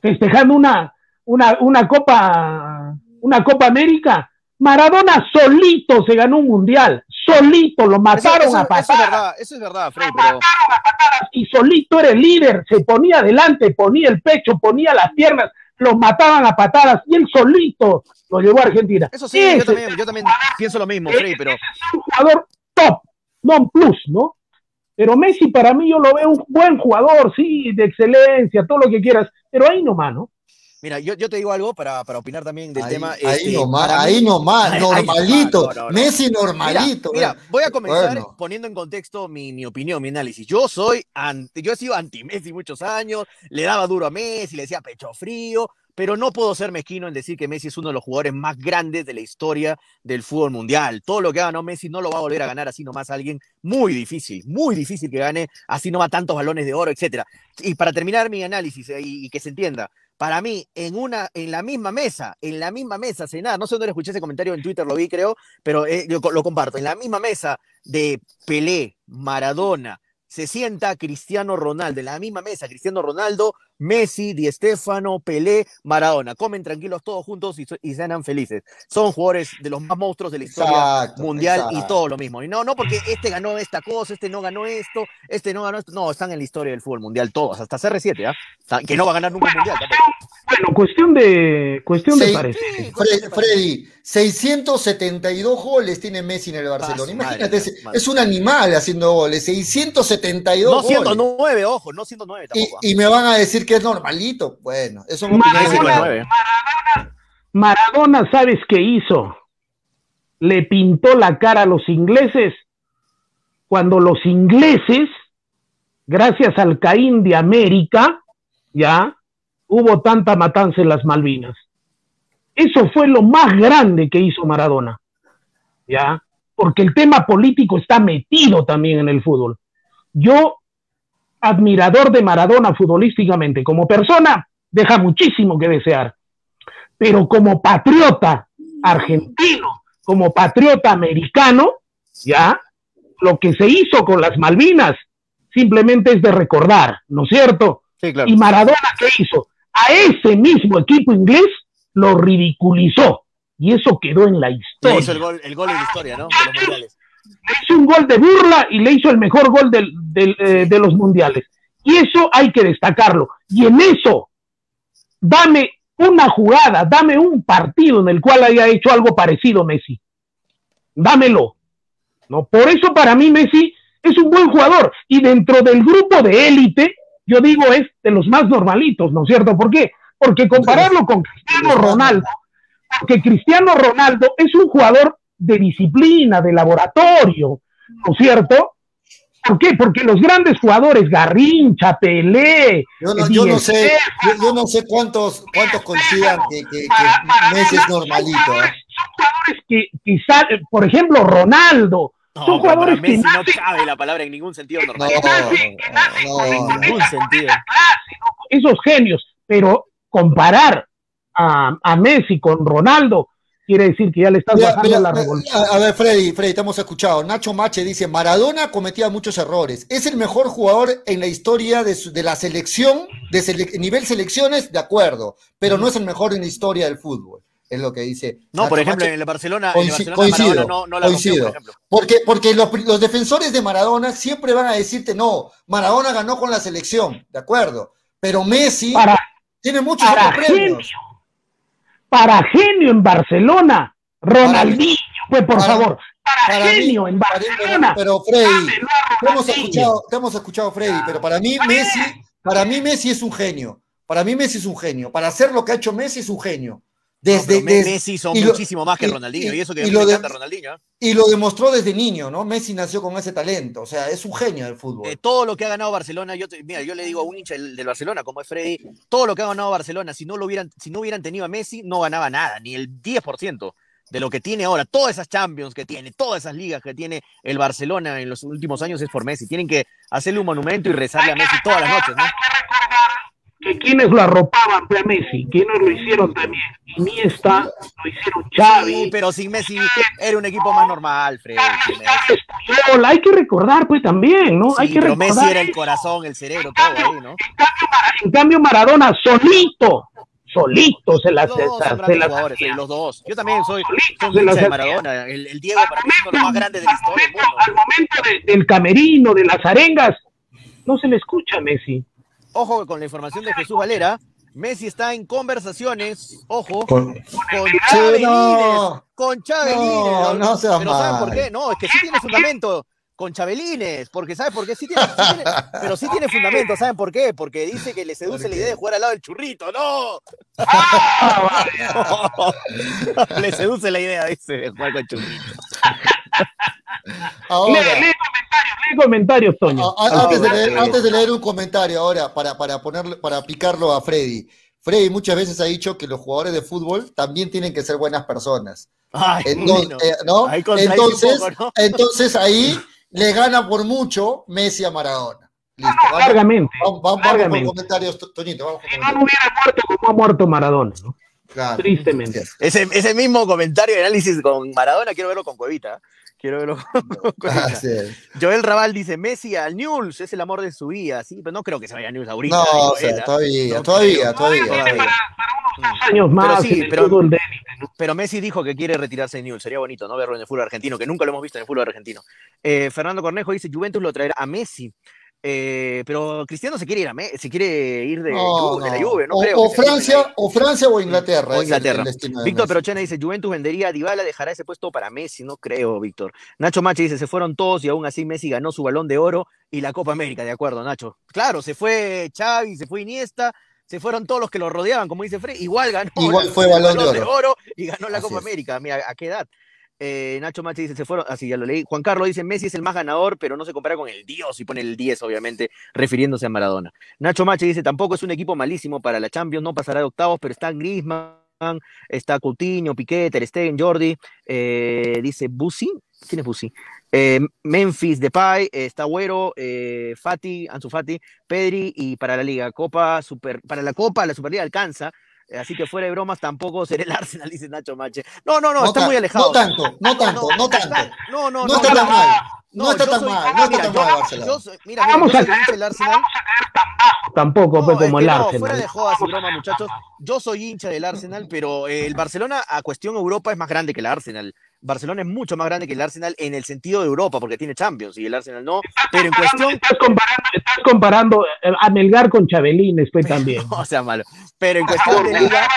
S4: festejando una, una, una Copa, una Copa América. Maradona solito se ganó un mundial, solito lo mataron
S5: eso-
S4: a
S5: eso es
S4: patadas
S5: verdad, eso es verdad, Freddy, pero
S4: y solito era el líder, se ponía adelante, ponía el pecho, ponía las piernas, lo mataban a patadas y él solito lo llevó a Argentina.
S5: Eso sí, yo también, yo también pienso lo mismo, Freddy, pero
S4: es un jugador top, non plus, ¿no? Pero Messi para mí yo lo veo un buen jugador, sí, de excelencia, todo lo que quieras, pero ahí nomás, ¿no?
S5: Mira, yo, yo te digo algo para, para opinar también del
S3: Ahí,
S5: tema.
S3: ahí
S5: este,
S3: nomás, ahí nomás, [laughs] normalito.
S5: no, no, no.
S3: Messi normalito.
S5: mira,
S3: bueno.
S5: voy a comenzar
S3: Bueno.
S5: poniendo en contexto mi, mi opinión, mi análisis. Yo soy anti, yo he sido anti Messi muchos años, le daba duro a Messi, le decía pecho frío, pero no puedo ser mezquino en decir que Messi es uno de los jugadores más grandes de la historia del fútbol mundial. Todo lo que ha ganado Messi no lo va a volver a ganar así nomás alguien muy difícil, muy difícil que gane así nomás tantos balones de oro, etcétera. Y para terminar mi análisis eh, y, y que se entienda, para mí, en una, en la misma mesa, en la misma mesa, cenar, no sé dónde escuché ese comentario en Twitter, lo vi creo, pero eh, co- lo comparto, en la misma mesa de Pelé, Maradona, se sienta Cristiano Ronaldo, en la misma mesa, Cristiano Ronaldo, Messi, Di Stéfano, Pelé, Maradona, comen tranquilos todos juntos y, y felices. Son jugadores de los más monstruos de la historia
S3: Exacto,
S5: mundial y todo lo mismo. Y no, no porque este ganó esta cosa, este no ganó esto, este no ganó esto, no, están en la historia del fútbol mundial todos, hasta CR7, ¿ah? Está- Que no va a ganar nunca un mundial.
S4: Bueno, cuestión de, cuestión de
S3: Sí.
S4: parecer.
S5: Sí,
S3: Fre- Freddy, 672 goles tiene Messi en el Barcelona.
S5: Ah,
S3: Imagínate,
S5: madre,
S3: es,
S5: madre.
S3: es un animal haciendo goles. 672
S5: No
S3: goles.
S5: 109, ojo, no 109
S3: Y,
S5: tampoco. ¿ah?
S3: y me van a decir que es normalito. Bueno, eso es
S4: Maradona-
S5: 9.
S4: Maradona, ¿sabes qué hizo? Le pintó la cara a los ingleses cuando los ingleses, gracias al Caín de América, ya hubo tanta matanza en las Malvinas. Eso fue lo más grande que hizo Maradona, ya, porque el tema político está metido también en el fútbol. Yo, admirador de Maradona futbolísticamente, como persona, deja muchísimo que desear pero como patriota argentino, como patriota americano, ya, lo que se hizo con las Malvinas simplemente es de recordar, ¿no es cierto?
S5: Sí, claro.
S4: Y Maradona, ¿qué hizo? A ese mismo equipo inglés lo ridiculizó y eso quedó en la historia.
S5: el gol, el gol de la historia, ¿no? De los mundiales.
S4: Le hizo un gol de burla y le hizo el mejor gol del- del, eh, de los mundiales. Y eso hay que destacarlo. Y en eso, dame una jugada, dame un partido en el cual haya hecho algo parecido Messi. Dámelo. ¿No? Por eso para mí Messi es un buen jugador. Y dentro del grupo de élite, yo digo es de los más normalitos, ¿no es cierto? ¿Por qué? Porque compararlo con Cristiano Ronaldo, porque Cristiano Ronaldo es un jugador de disciplina, de laboratorio, ¿no es cierto? ¿Por qué? Porque los grandes jugadores, Garrincha, Pelé,
S3: Yo no, yo no sé, yo, yo no sé cuántos, cuántos coincidan que, que- que Messi es normalito. ¿eh?
S4: son jugadores que, que salen, por ejemplo, Ronaldo,
S5: No,
S4: son jugadores que
S5: no
S4: nacen
S5: cabe la palabra en ningún sentido
S3: No,
S5: normal.
S3: no,
S5: en
S3: no, no.
S5: ningún sentido.
S4: esos genios, pero comparar a, a Messi con Ronaldo quiere decir que ya le estás
S3: Mira,
S4: bajando
S3: mira,
S4: la revolución.
S3: a, ver, Freddy, Freddy, te hemos escuchado. Nacho Mache dice, Maradona cometía muchos errores. Es el mejor jugador en la historia de, su- de la selección, de sele- nivel selecciones, de acuerdo, pero no es el mejor en la historia del fútbol. Es lo que dice.
S5: No,
S3: Nacho
S5: por ejemplo,
S3: Mache.
S5: en el Barcelona, en el Barcelona
S3: coincido,
S5: Maradona no, no la rompió,
S3: coincido.
S5: por ejemplo.
S3: Porque, porque los, los defensores de Maradona siempre van a decirte, no, Maradona ganó con la selección, de acuerdo, pero Messi
S4: Para,
S3: tiene muchos
S4: para
S3: otros
S4: genio,
S3: premios.
S4: Para genio en Barcelona, Ronaldinho, pues por
S3: para-
S4: favor, para,
S3: Para mí-
S4: genio en Barcelona.
S3: pero, pero Freddy, te hemos escuchado, te hemos escuchado, Freddy, pero para mí Messi, para mí Messi es un genio. Para mí Messi es un genio. Para hacer lo que ha hecho Messi es un genio. Desde,
S5: Messi son
S3: y lo-
S5: muchísimo más que
S3: y-
S5: Ronaldinho,
S3: y-
S5: y, eso que
S3: y lo de-
S5: encanta Ronaldinho.
S3: y lo demostró desde niño, ¿no? Messi nació con ese talento. O sea, es un genio del fútbol.
S5: Eh, todo lo que ha ganado Barcelona, yo te- mira, yo le digo a un hincha del, del Barcelona, como es Freddy, todo lo que ha ganado Barcelona, si no lo hubieran, si no hubieran tenido a Messi, no ganaba nada, ni el 10% de lo que tiene ahora, todas esas Champions que tiene, todas esas ligas que tiene el Barcelona en los últimos años es por Messi. Tienen que hacerle un monumento y rezarle a Messi todas las noches, ¿no?
S4: Que quienes lo arropaban fue a Messi, quienes lo hicieron también. Iniesta, lo hicieron Xavi,
S5: Sí, pero sin Messi era un equipo más normal.
S4: Puyol, hay que recordar pues también, ¿no? hay que
S5: pero
S4: recordar.
S5: Messi era el corazón, el cerebro, todo ahí, ¿no?
S4: En cambio Maradona solito, solito se las
S5: Los dos
S4: se las.
S5: Freddy, los dos. Yo también soy, soy
S4: Se las
S5: de. Maradona. El, el Diego para mí es uno de los más grandes de la historia del mundo.
S4: Al momento de- del camerino, de las arengas, no se le escucha a Messi.
S5: Ojo con la información de Jesús Valera. Messi está en conversaciones, ojo,
S4: Con-
S5: con Chabelines,
S3: no.
S5: con Chabelines.
S3: No, no seas
S5: Pero ¿saben por qué? No, es que sí tiene fundamento con Chabelines, porque ¿saben por qué? Sí tiene, sí tiene- pero sí tiene fundamento, ¿saben por qué? Porque dice que le seduce
S3: ¿Por
S5: la idea de jugar al lado del churrito, ¡no!
S4: Ah, [laughs]
S5: le seduce la idea, dice, de jugar con churrito.
S4: Lee,
S3: Ahora,
S4: lee comentarios, lee comentarios, Toño.
S3: a- a- antes, de
S5: Ah,
S3: leer,
S5: ok.
S3: antes de leer un comentario ahora, para, para ponerle, para aplicarlo a Freddy. Freddy muchas veces ha dicho que los jugadores de fútbol también tienen que ser buenas personas.
S5: Ay,
S3: Entonces,
S5: bueno.
S3: eh, ¿no?
S5: Ahí
S3: entonces,
S5: un poco, ¿no?
S3: entonces ahí le gana por mucho Messi a Maradona. Listo, vamos,
S4: Largamente.
S3: vamos, vamos, vamos con
S4: largamente.
S3: comentarios, To- Toñito, vamos con
S4: Si no, no
S3: comentarios.
S4: hubiera muerto como ha muerto Maradona, ¿no?
S3: Claro.
S4: Tristemente.
S5: Ese, ese mismo comentario de análisis con Maradona, quiero verlo con Cuevita. ¿Eh? Quiero verlo. [laughs] Joel Raval dice, Messi al Newell's es el amor de su vida, sí, pero no creo que se vaya a Newell's ahorita.
S3: No,
S5: digo
S3: o sea,
S5: él, ¿ah?
S3: todavía,
S5: No
S3: todavía,
S5: creo.
S3: todavía.
S5: Todavía.
S4: Dos años más
S5: sí,
S4: el
S5: pero- Messi dijo que quiere retirarse de Newell's, sería bonito, ¿no? Verlo en el fútbol argentino, que nunca lo hemos visto en el fútbol argentino. Eh, Fernando Cornejo dice, Juventus lo traerá a Messi. Eh, pero Cristiano se quiere ir a Me- se quiere ir de,
S3: No,
S5: Ju- de la. Juve, no
S3: o,
S5: creo.
S3: o. Francia, o Francia o Inglaterra.
S5: O Inglaterra. Víctor. Perochena dice, Juventus vendería a Dybala, dejará ese puesto para Messi. No creo, Víctor. Nacho Machi dice, se fueron todos y aún así Messi ganó su balón de oro y la Copa América. De acuerdo, Nacho. Claro, se fue Xavi, se fue Iniesta, se fueron todos los que lo rodeaban, como dice Fred. Igual ganó
S3: Igual fue Balón de Oro.
S5: y ganó la
S3: Así
S5: Copa
S3: es.
S5: América. Mira, ¿a qué edad? Eh, Nacho Machi dice, se fueron, así ya lo leí. Juan Carlos dice, Messi es el más ganador, pero no se compara con el Dios y pone el 10, obviamente, refiriéndose a Maradona. Nacho Machi dice, tampoco es un equipo malísimo para la Champions, no pasará de octavos, pero está Griezmann, está Coutinho, Piqué, Ter Stegen, Jordi, eh, dice Busi, ¿quién es Busi? Eh, Memphis, Depay, está Güero, Fati, Ansu Fati, Pedri y para la Liga Copa, Super, para la Copa, la Superliga alcanza, así que fuera de bromas tampoco será el Arsenal, dice Nacho Mache. No, no, no,
S3: No
S5: está muy alejado.
S3: No tanto, no tanto, no tanto.
S5: está- No, no,
S3: No está tan mal. No está tan mal, no está
S5: mira,
S3: tan mal
S5: soy- Mira,
S4: Vamos
S5: yo
S4: a caer, no
S5: Arsenal.
S4: tampoco,
S5: No,
S4: pues,
S5: es
S4: como el
S5: no,
S4: Arsenal.
S5: fuera de jodas y bromas, muchachos. Yo soy hincha del Arsenal, pero eh, el Barcelona a cuestión Europa es más grande que el Arsenal. Barcelona es mucho más grande que el Arsenal en el sentido de Europa, porque tiene Champions y el Arsenal no. Pero en cuestión,
S4: Estás comparando, estás comparando eh, a Melgar con Chabelines, pues también.
S5: no [laughs] sea malo. Pero en cuestión de liga,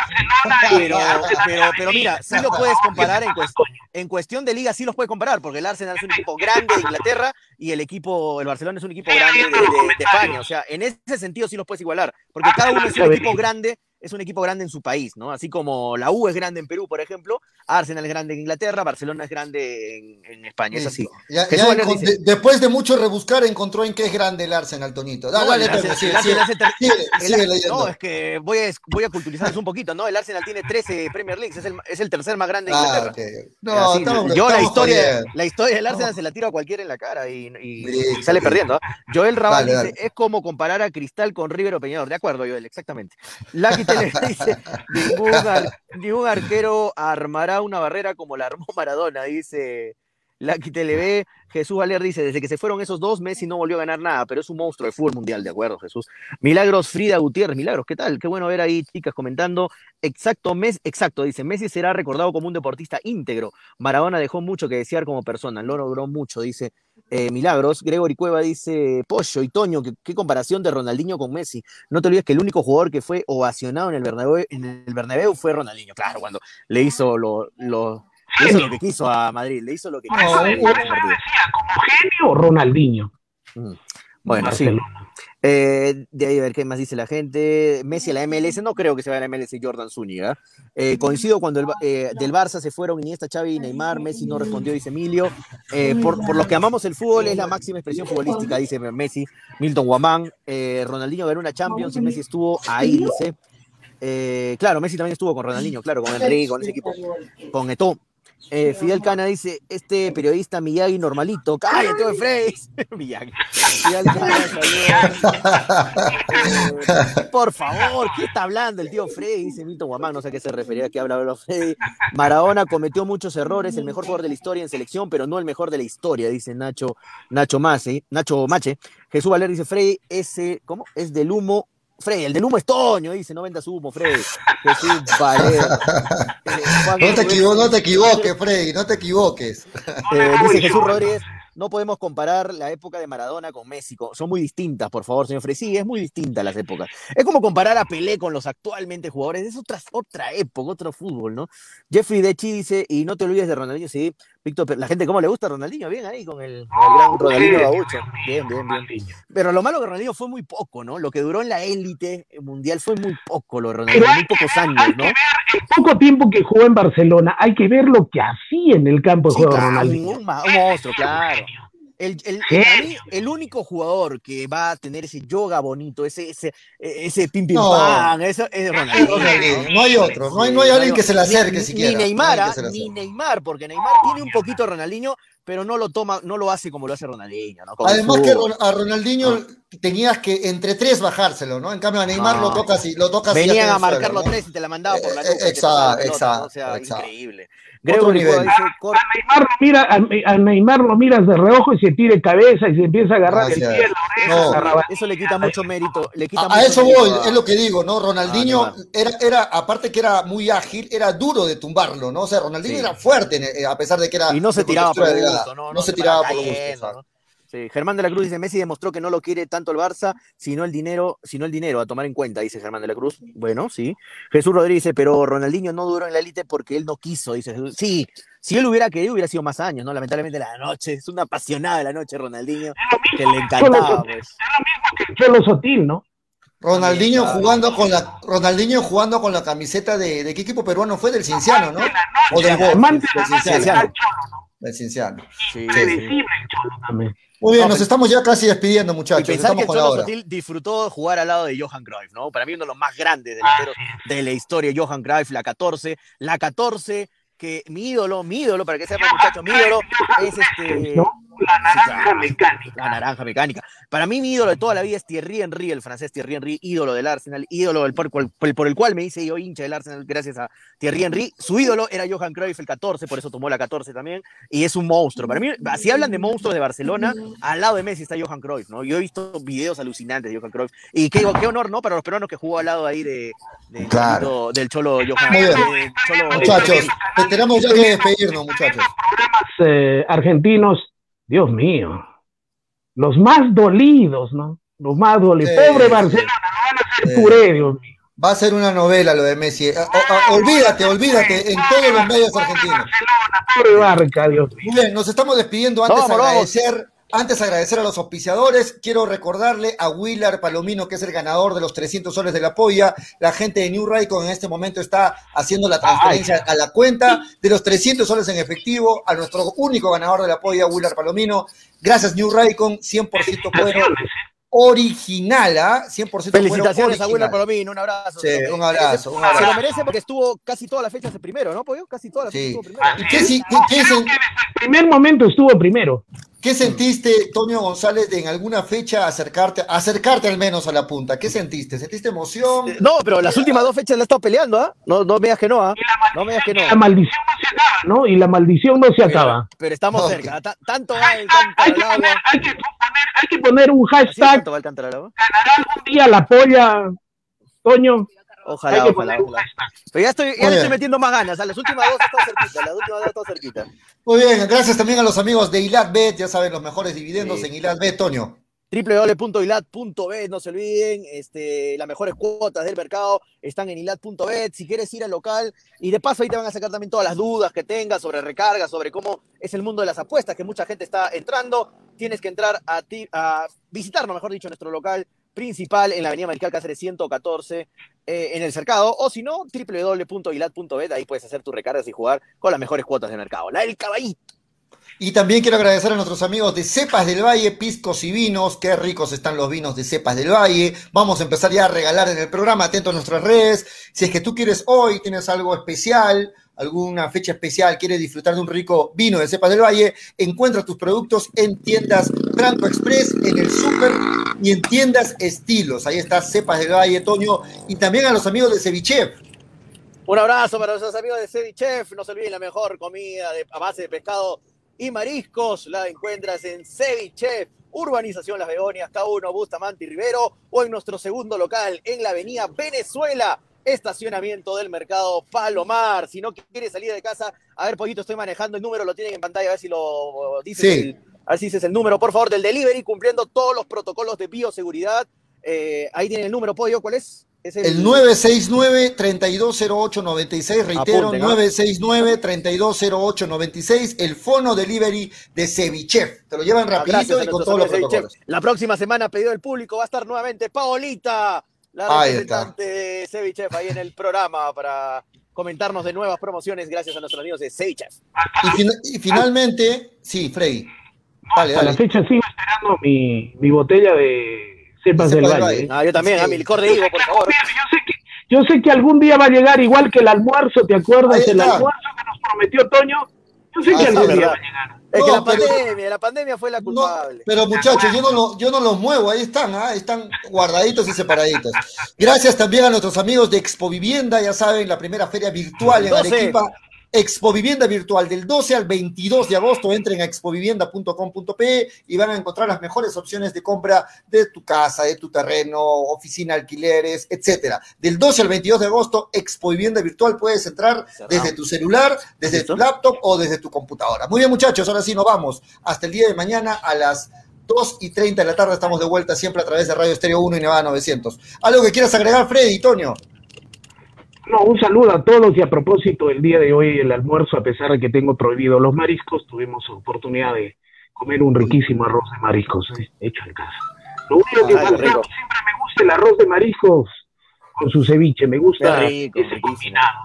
S5: pero, pero, pero mira, sí lo puedes comparar en, cuest- en cuestión de liga, sí los puedes comparar, porque el Arsenal es un equipo grande de Inglaterra y el equipo, el Barcelona es un equipo grande de, de- de España. O sea, en ese sentido sí los puedes igualar, porque cada uno es un equipo grande, es un equipo grande en su país, ¿no? Así como la U es grande en Perú, por ejemplo, Arsenal es grande en Inglaterra, Barcelona es grande en, en España, es así.
S3: Ya- ya
S5: dice-
S3: después de mucho rebuscar, encontró en qué es grande el Arsenal, Tonito. Da-
S5: No,
S3: dale,
S5: no, es que voy a, voy a culturizarles un poquito, ¿no? El Arsenal tiene 13 Premier Leagues, es el, es el tercer más grande de
S3: Ah,
S5: Inglaterra.
S3: ok. No,
S5: Así,
S3: estamos,
S5: yo la historia, la historia del Arsenal se la tiro a cualquiera en la cara y, y-
S3: Listo,
S5: y sale perdiendo. ¿ah? Joel Raval
S3: Dale,
S5: dice, es como comparar a Cristal con River o Peñarol. De acuerdo, Joel, exactamente. Lucky [laughs] Tele dice, ningún, ar- ningún arquero armará una barrera como la armó Maradona, dice TV. Jesús Valer dice, desde que se fueron esos dos, Messi no volvió a ganar nada, pero es un monstruo de fútbol mundial, de acuerdo, Jesús. Milagros Frida Gutiérrez, Milagros, ¿qué tal? Qué bueno ver ahí chicas comentando. Exacto, mes, exacto, dice, Messi será recordado como un deportista íntegro. Maradona dejó mucho que desear como persona, lo logró mucho, dice eh, Milagros. Gregory Cueva dice, Pollo y Toño, ¿qué, comparación de Ronaldinho con Messi. No te olvides que el único jugador que fue ovacionado en el Bernabéu, en el Bernabéu fue Ronaldinho, claro, cuando le hizo lo, lo, le hizo lo que quiso a Madrid, le hizo lo que quiso. En
S3: un-
S5: ese partido.
S4: ¿Como genio o Ronaldinho?
S5: Mm. Bueno, sí.
S4: Barcelona.
S5: Eh, de ahí a ver qué más dice la gente. Messi a la MLS, no creo que se vaya a la MLS Jordan Zúñiga. Eh, coincido cuando el eh, del Barça se fueron Iniesta, Xavi y Neymar, Messi no respondió, dice Emilio. Eh, por, por lo que amamos el fútbol, es la máxima expresión futbolística, dice Messi. Milton Guamán, eh, Ronaldinho ganó una Champions y Messi estuvo ahí, dice. Eh, claro, Messi también estuvo con Ronaldinho, claro, con Enrique, con ese equipo, con Eto'o. Eh, Fidel Cana dice, este periodista Miyagi normalito, cállate, Frey. [laughs] Miyagi. Fidel Cana, [laughs] por favor, ¿qué está hablando el tío Frey? Dice Milton Guamán, no sé a qué se refería, que habla de Frey. Maradona cometió muchos errores, el mejor jugador de la historia en selección, pero no el mejor de la historia, dice Nacho, Nacho Mace, Nacho Mache. Jesús Valer dice, Frey, ese, ¿cómo? Es del humo. Frey, el del humo es Toño, dice, no vendas humo, Frey. Jesús Valer. [laughs] Eh,
S3: No te, equivo- no te equivoques, Freddy, no te equivoques.
S5: eh, dice Jesús Rodríguez, no podemos comparar la época de Maradona con México. Son muy distintas, por favor, señor Fresí. Es muy distinta las épocas. Es como comparar a Pelé con los actualmente jugadores. Es otra, otra época, otro fútbol, ¿no? Jeffrey Dechi dice, y no te olvides de Ronaldinho, sí. Víctor, la gente, ¿cómo le gusta a Ronaldinho? Bien ahí con el, el gran Ronaldinho Gaucho. Bien, bien, bien. Pero lo malo que Ronaldinho fue muy poco, ¿no? Lo que duró en la élite mundial fue muy poco, lo de Ronaldinho, muy pocos años, ¿no?
S4: ver el poco tiempo que jugó en Barcelona, hay que ver lo que hacía en el campo de
S5: Sí,
S4: juego
S5: claro,
S4: Ronaldinho.
S5: un, un monstruo, claro. El, el-
S4: Sí.
S5: para mí, el único jugador que va a tener ese yoga bonito, ese, ese, ese pim pim
S3: No.
S5: pam, eso es Ronaldinho.
S3: Ronaldinho, No hay otro, no hay, no hay alguien que se le
S5: ni-
S3: acerque
S5: ni,
S3: siquiera.
S5: Ni Neymar, ah,
S3: se le
S5: ni. Neymar, porque Neymar tiene un poquito Ronaldinho, pero no lo toma, no lo hace como lo hace Ronaldinho,
S3: Además que a Ronaldinho tenías que entre tres bajárselo, ¿no? En cambio a Neymar lo tocas y lo tocas
S5: Venían a marcar los
S3: ¿no?
S5: tres y te la mandaba por la
S3: Eh,
S5: nuca.
S3: exacto, exacto.
S5: O sea,
S3: exacto.
S5: increíble. Gregory Cueva
S3: nivel.
S5: dice, cor-
S4: A Neymar lo mira, a, a Neymar lo miras de reojo y se tira de cabeza y se empieza a agarrar el pie, la oreja,
S3: No.
S4: la rabanilla.
S5: eso le quita mucho mérito. Le quita
S3: A,
S5: mucho
S3: eso
S5: mérito
S3: voy,
S5: a-
S3: es lo que digo, ¿no? Ronaldinho
S5: Ah,
S3: era, era, aparte que era muy ágil, era duro de tumbarlo, ¿no? O sea, Ronaldinho
S5: Sí.
S3: era fuerte, eh, a pesar de que era.
S5: Y no se tiraba por gusto, no,
S3: No se tiraba por gusto.
S5: Sí, Germán de la Cruz dice, Messi demostró que no lo quiere tanto el Barça, sino el dinero, sino el dinero a tomar en cuenta, dice Germán de la Cruz. Bueno, sí. Jesús Rodríguez dice, pero Ronaldinho no duró en la élite porque él no quiso, dice Jesús. Sí, si él hubiera querido hubiera sido más años, ¿no? Lamentablemente la noche, es una apasionada de la noche Ronaldinho, que le encantaba, pues.
S4: Que Cholo Sotil, ¿no?
S3: Ronaldinho jugando con la Ronaldinho jugando con la camiseta de, de qué equipo peruano fue del Cinciano, ¿no? O del Cinciano. Del Cinciano.
S5: Sí, sí.
S4: Predecible el Cholo también.
S3: Muy bien,
S5: No,
S3: nos estamos ya casi despidiendo,
S5: Y
S3: muchachos.
S5: pensar
S3: Estamos
S5: que
S3: con
S5: Cholo. Sotil disfrutó jugar al lado de Johan Cruyff, ¿no? Para mí uno de los más grandes delanteros de la historia, Johan Cruyff, la 14, la 14 que mi ídolo, mi ídolo, para que sepan muchachos, mi ídolo es este...
S4: ¿No? La naranja
S5: claro.
S4: mecánica.
S5: La naranja mecánica. Para mí, mi ídolo de toda la vida es Thierry Henry, el francés Thierry Henry, ídolo del Arsenal, ídolo del por, por- por el cual me hice yo hincha del Arsenal gracias a Thierry Henry. Su ídolo era Johan Cruyff, el 14, por eso tomó la 14 también, y es un monstruo. Para mí, si hablan de monstruos de Barcelona, al lado de Messi está Johan Cruyff, ¿no? Yo he visto videos alucinantes de Johan Cruyff, y qué, qué honor, ¿no? Para los peruanos que jugó al lado ahí de, de-
S3: Claro.
S5: del Cholo Johan.
S3: Muy bien.
S5: de Cholo-
S3: Muchachos, te- tenemos ya que despedirnos, muchachos.
S4: eh, argentinos, Dios mío, los más dolidos, ¿no? Los más dolidos.
S3: Sí,
S4: Pobre. Barcelona, lo van a hacer
S3: Sí.
S4: puré, Dios mío.
S3: Va a ser una novela lo de Messi. Eh, o- o- olvídate, olvídate, en todos los medios argentinos.
S4: Barcelona, pobre Barca, Dios mío.
S3: Muy bien, nos estamos despidiendo. Antes
S5: vamos.
S3: agradecer, antes agradecer a los auspiciadores. Quiero recordarle a Willard Palomino, que es el ganador de los 300 soles de la polla. La gente de New Raycon en este momento está haciendo la transferencia a la cuenta de los 300 soles en efectivo a nuestro único ganador de la polla, Willard Palomino. Gracias, New Raycon, 100% cuero original, ¿ah? 100% cuero
S5: Felicitaciones a. Wilmer Palomino, un abrazo.
S3: Sí, un abrazo, un
S5: Se lo
S3: abrazo.
S5: merece porque estuvo casi todas las fechas de primero, ¿no, Pollo? Casi todas las
S3: Sí.
S5: fechas estuvo primero.
S3: ¿Y qué,
S4: El primer momento estuvo primero.
S3: qué sentiste, Toño González, de en alguna fecha acercarte, acercarte al menos a la punta? ¿Qué sentiste? ¿Sentiste emoción?
S5: Eh, No, pero las últimas dos fechas la he estado peleando, ¿ah? No, no me digas que no, ¿ah? No me digas que no.
S4: La maldición no se acaba, ¿no? Y la maldición no se acaba.
S5: Pero estamos
S3: Ok.
S5: cerca. Ta- tanto va el cántaro
S4: Hay
S5: al
S4: que, poner, hay, que poner, hay que poner un
S5: ¿Así
S4: hashtag,
S5: va el cántaro al agua?
S4: ganará algún día la polla, Toño.
S5: Ojalá,
S4: hay que
S5: ojalá,
S4: poner un
S5: ojalá.
S4: hashtag.
S5: Pero ya estoy, ya le estoy metiendo más ganas. A las últimas dos están cerquita. Las últimas dos están cerquita.
S3: Muy bien, gracias también a los amigos de Ilatbet, ya saben, los mejores dividendos
S5: Sí.
S3: en Ilatbet, Toño.
S5: www.ilat.bet, no se olviden, este, las mejores cuotas del mercado están en ilat.bet, si quieres ir al local, y de paso ahí te van a sacar también todas las dudas que tengas sobre recargas, sobre cómo es el mundo de las apuestas, que mucha gente está entrando, tienes que entrar a, ti, a visitarnos, mejor dicho, nuestro local principal en la avenida Mariscal Cáceres 114 eh, en el cercado, o si no, www.ilat.bet, ahí puedes hacer tus recargas y jugar con las mejores cuotas del mercado. La del caballito.
S3: Y también quiero agradecer a nuestros amigos de Cepas del Valle, Piscos y Vinos. Qué ricos están los vinos de Cepas del Valle. Vamos a empezar ya a regalar en el programa. Atento a nuestras redes. Si es que tú quieres hoy, tienes algo especial, alguna fecha especial, quieres disfrutar de un rico vino de Cepas del Valle, encuentra tus productos en tiendas Franco Express, en el súper y en tiendas Estilos. Ahí está Cepas del Valle, Toño. Y también a los amigos de Ceviche.
S5: Un abrazo para nuestros amigos de Cevichef. No se olviden la mejor comida a base de pescado y mariscos. La encuentras en Cevichef, Urbanización Las Begonias, K1, Bustamante y Rivero. O en nuestro segundo local en la Avenida Venezuela. Estacionamiento del mercado Palomar. Si no quieres salir de casa, a ver, poquito, estoy manejando el número, lo tienen en pantalla, a ver si lo dices
S3: Sí.
S5: el, Así es el número, por favor, del delivery, cumpliendo todos los protocolos de bioseguridad. Eh, ahí tienen el número, Pollo, ¿cuál es? Es
S3: El 969-3208-96, reitero,
S5: Apunten, ¿ah?
S3: 969-3208-96, el fono delivery de Cevichef. Te lo llevan rapidito
S5: gracias
S3: y con todos los protocolos.
S5: La próxima semana, pedido del público, va a estar nuevamente Paolita, la
S3: Ahí está.
S5: representante de Cevichef, ahí en el programa para comentarnos de nuevas promociones gracias a nuestros amigos de Cevichef.
S3: Y, fina- y finalmente, sí, Freddy. Dale,
S4: A la fecha sigo esperando mi, mi botella de cepas del valle.
S3: Valle.
S4: ¿eh?
S5: Ah, yo también,
S3: Sí.
S5: a mi licor de higo, por favor.
S4: Yo sé, que, yo sé que algún día va a llegar igual que el almuerzo, ¿te acuerdas? El almuerzo que nos prometió Toño. Yo sé
S3: Ah,
S4: que algún día va a llegar.
S5: Es
S3: No,
S5: que la
S3: pero-
S5: pandemia, la pandemia fue la
S3: No,
S5: culpable.
S3: pero muchachos, yo no, lo- yo no los muevo, ahí están, ¿ah? están guardaditos y separaditos. Gracias también a nuestros amigos de Expo Vivienda, ya saben, la primera feria virtual en
S5: 12.
S3: Arequipa. Expo Vivienda Virtual del 12 al 22 de agosto. Entren a expovivienda.com.pe y van a encontrar las mejores opciones de compra de tu casa, de tu terreno, oficina, alquileres, etcétera. Del 12 al 22 de agosto, Expo Vivienda Virtual puedes entrar desde tu celular, desde tu laptop o desde tu computadora. Muy bien, muchachos, ahora sí nos vamos. Hasta el día de mañana a las 2 y 30 de la tarde estamos de vuelta siempre a través de Radio Estéreo 1 y Nevada 900. ¿Algo que quieras agregar, Freddy, Toño?
S4: No, un saludo a todos y a propósito, el día de hoy el almuerzo, a pesar de que tengo prohibido los mariscos, tuvimos oportunidad de comer un riquísimo arroz de mariscos eh, hecho en casa. Lo único que
S5: Ay,
S4: falta,
S5: rico.
S4: siempre me gusta el arroz de mariscos con su ceviche, me gusta
S5: rico,
S4: ese
S5: riquísimo.
S4: combinado.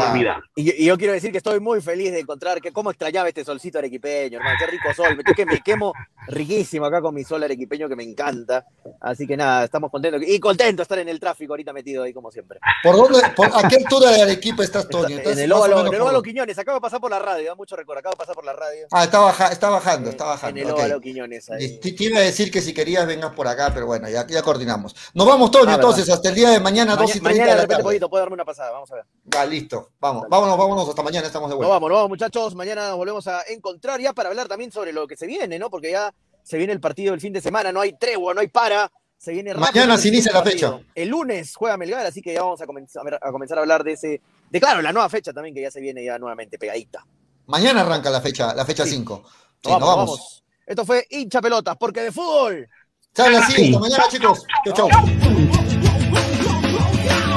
S4: Inolvidable.
S5: Y, yo- y yo quiero decir que estoy muy feliz de encontrar que cómo extrañaba este solcito arequipeño, hermano, qué rico sol, me, que me quemo riquísimo acá con mi sol arequipeño que me encanta. Así que nada, estamos contentos y contento de estar en el tráfico ahorita metido ahí como siempre.
S3: ¿Por dónde, por, ¿A qué altura de Arequipa estás, Toño?
S5: en
S3: Estás
S5: el
S3: más o
S5: óvalo, en el
S3: por-
S5: óvalo Quiñones, acabo de pasar por la radio, da mucho recuerdo, acabo de pasar por la radio.
S3: Ah, está, baja- está bajando, está
S5: En-
S3: bajando.
S5: En el óvalo Quiñones ahí.
S3: Y Te te iba a decir que si querías vengas por acá, pero bueno, ya, ya coordinamos. Nos vamos, Toño,
S5: Ah,
S3: entonces, hasta el día de mañana, 2 y 30
S5: Maña- mañana
S3: de
S5: de
S3: la
S5: repente,
S3: tarde.
S5: poquito, puedo darme una pasada, vamos a ver.
S3: Ya, listo. Vamos, vámonos, vámonos. Hasta mañana estamos de
S5: Nos
S3: vuelta.
S5: vamos, nos vamos muchachos, mañana nos volvemos a encontrar ya para hablar también sobre lo que se viene, ¿no? Porque ya se viene el partido del fin de semana, no hay tregua, no hay para. Se viene
S3: Mañana se inicia la fecha.
S5: El lunes juega Melgar, así que ya vamos a comenzar, a comenzar a hablar de ese, de claro, la nueva fecha también que ya se viene ya nuevamente pegadita.
S3: Mañana arranca la fecha, la fecha
S5: Sí.
S3: 5. Sí,
S5: vamos.
S3: vamos.
S5: Esto fue hincha pelotas, porque de fútbol.
S3: Sale así, hasta mañana, chicos. Chau, chau.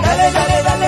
S2: Dale, dale, dale,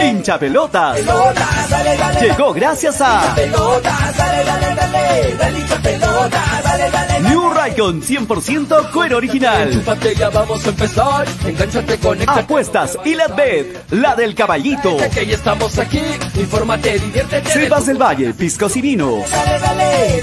S1: Hincha pelotas. Llegó gracias a New Raycon 100% cuero original.
S2: Vamos a empezar.
S1: Apuestas y la bet, la del caballito.
S2: Infórmate, diviértete.
S1: Cepas del Valle, piscos y vinos.
S2: Dale,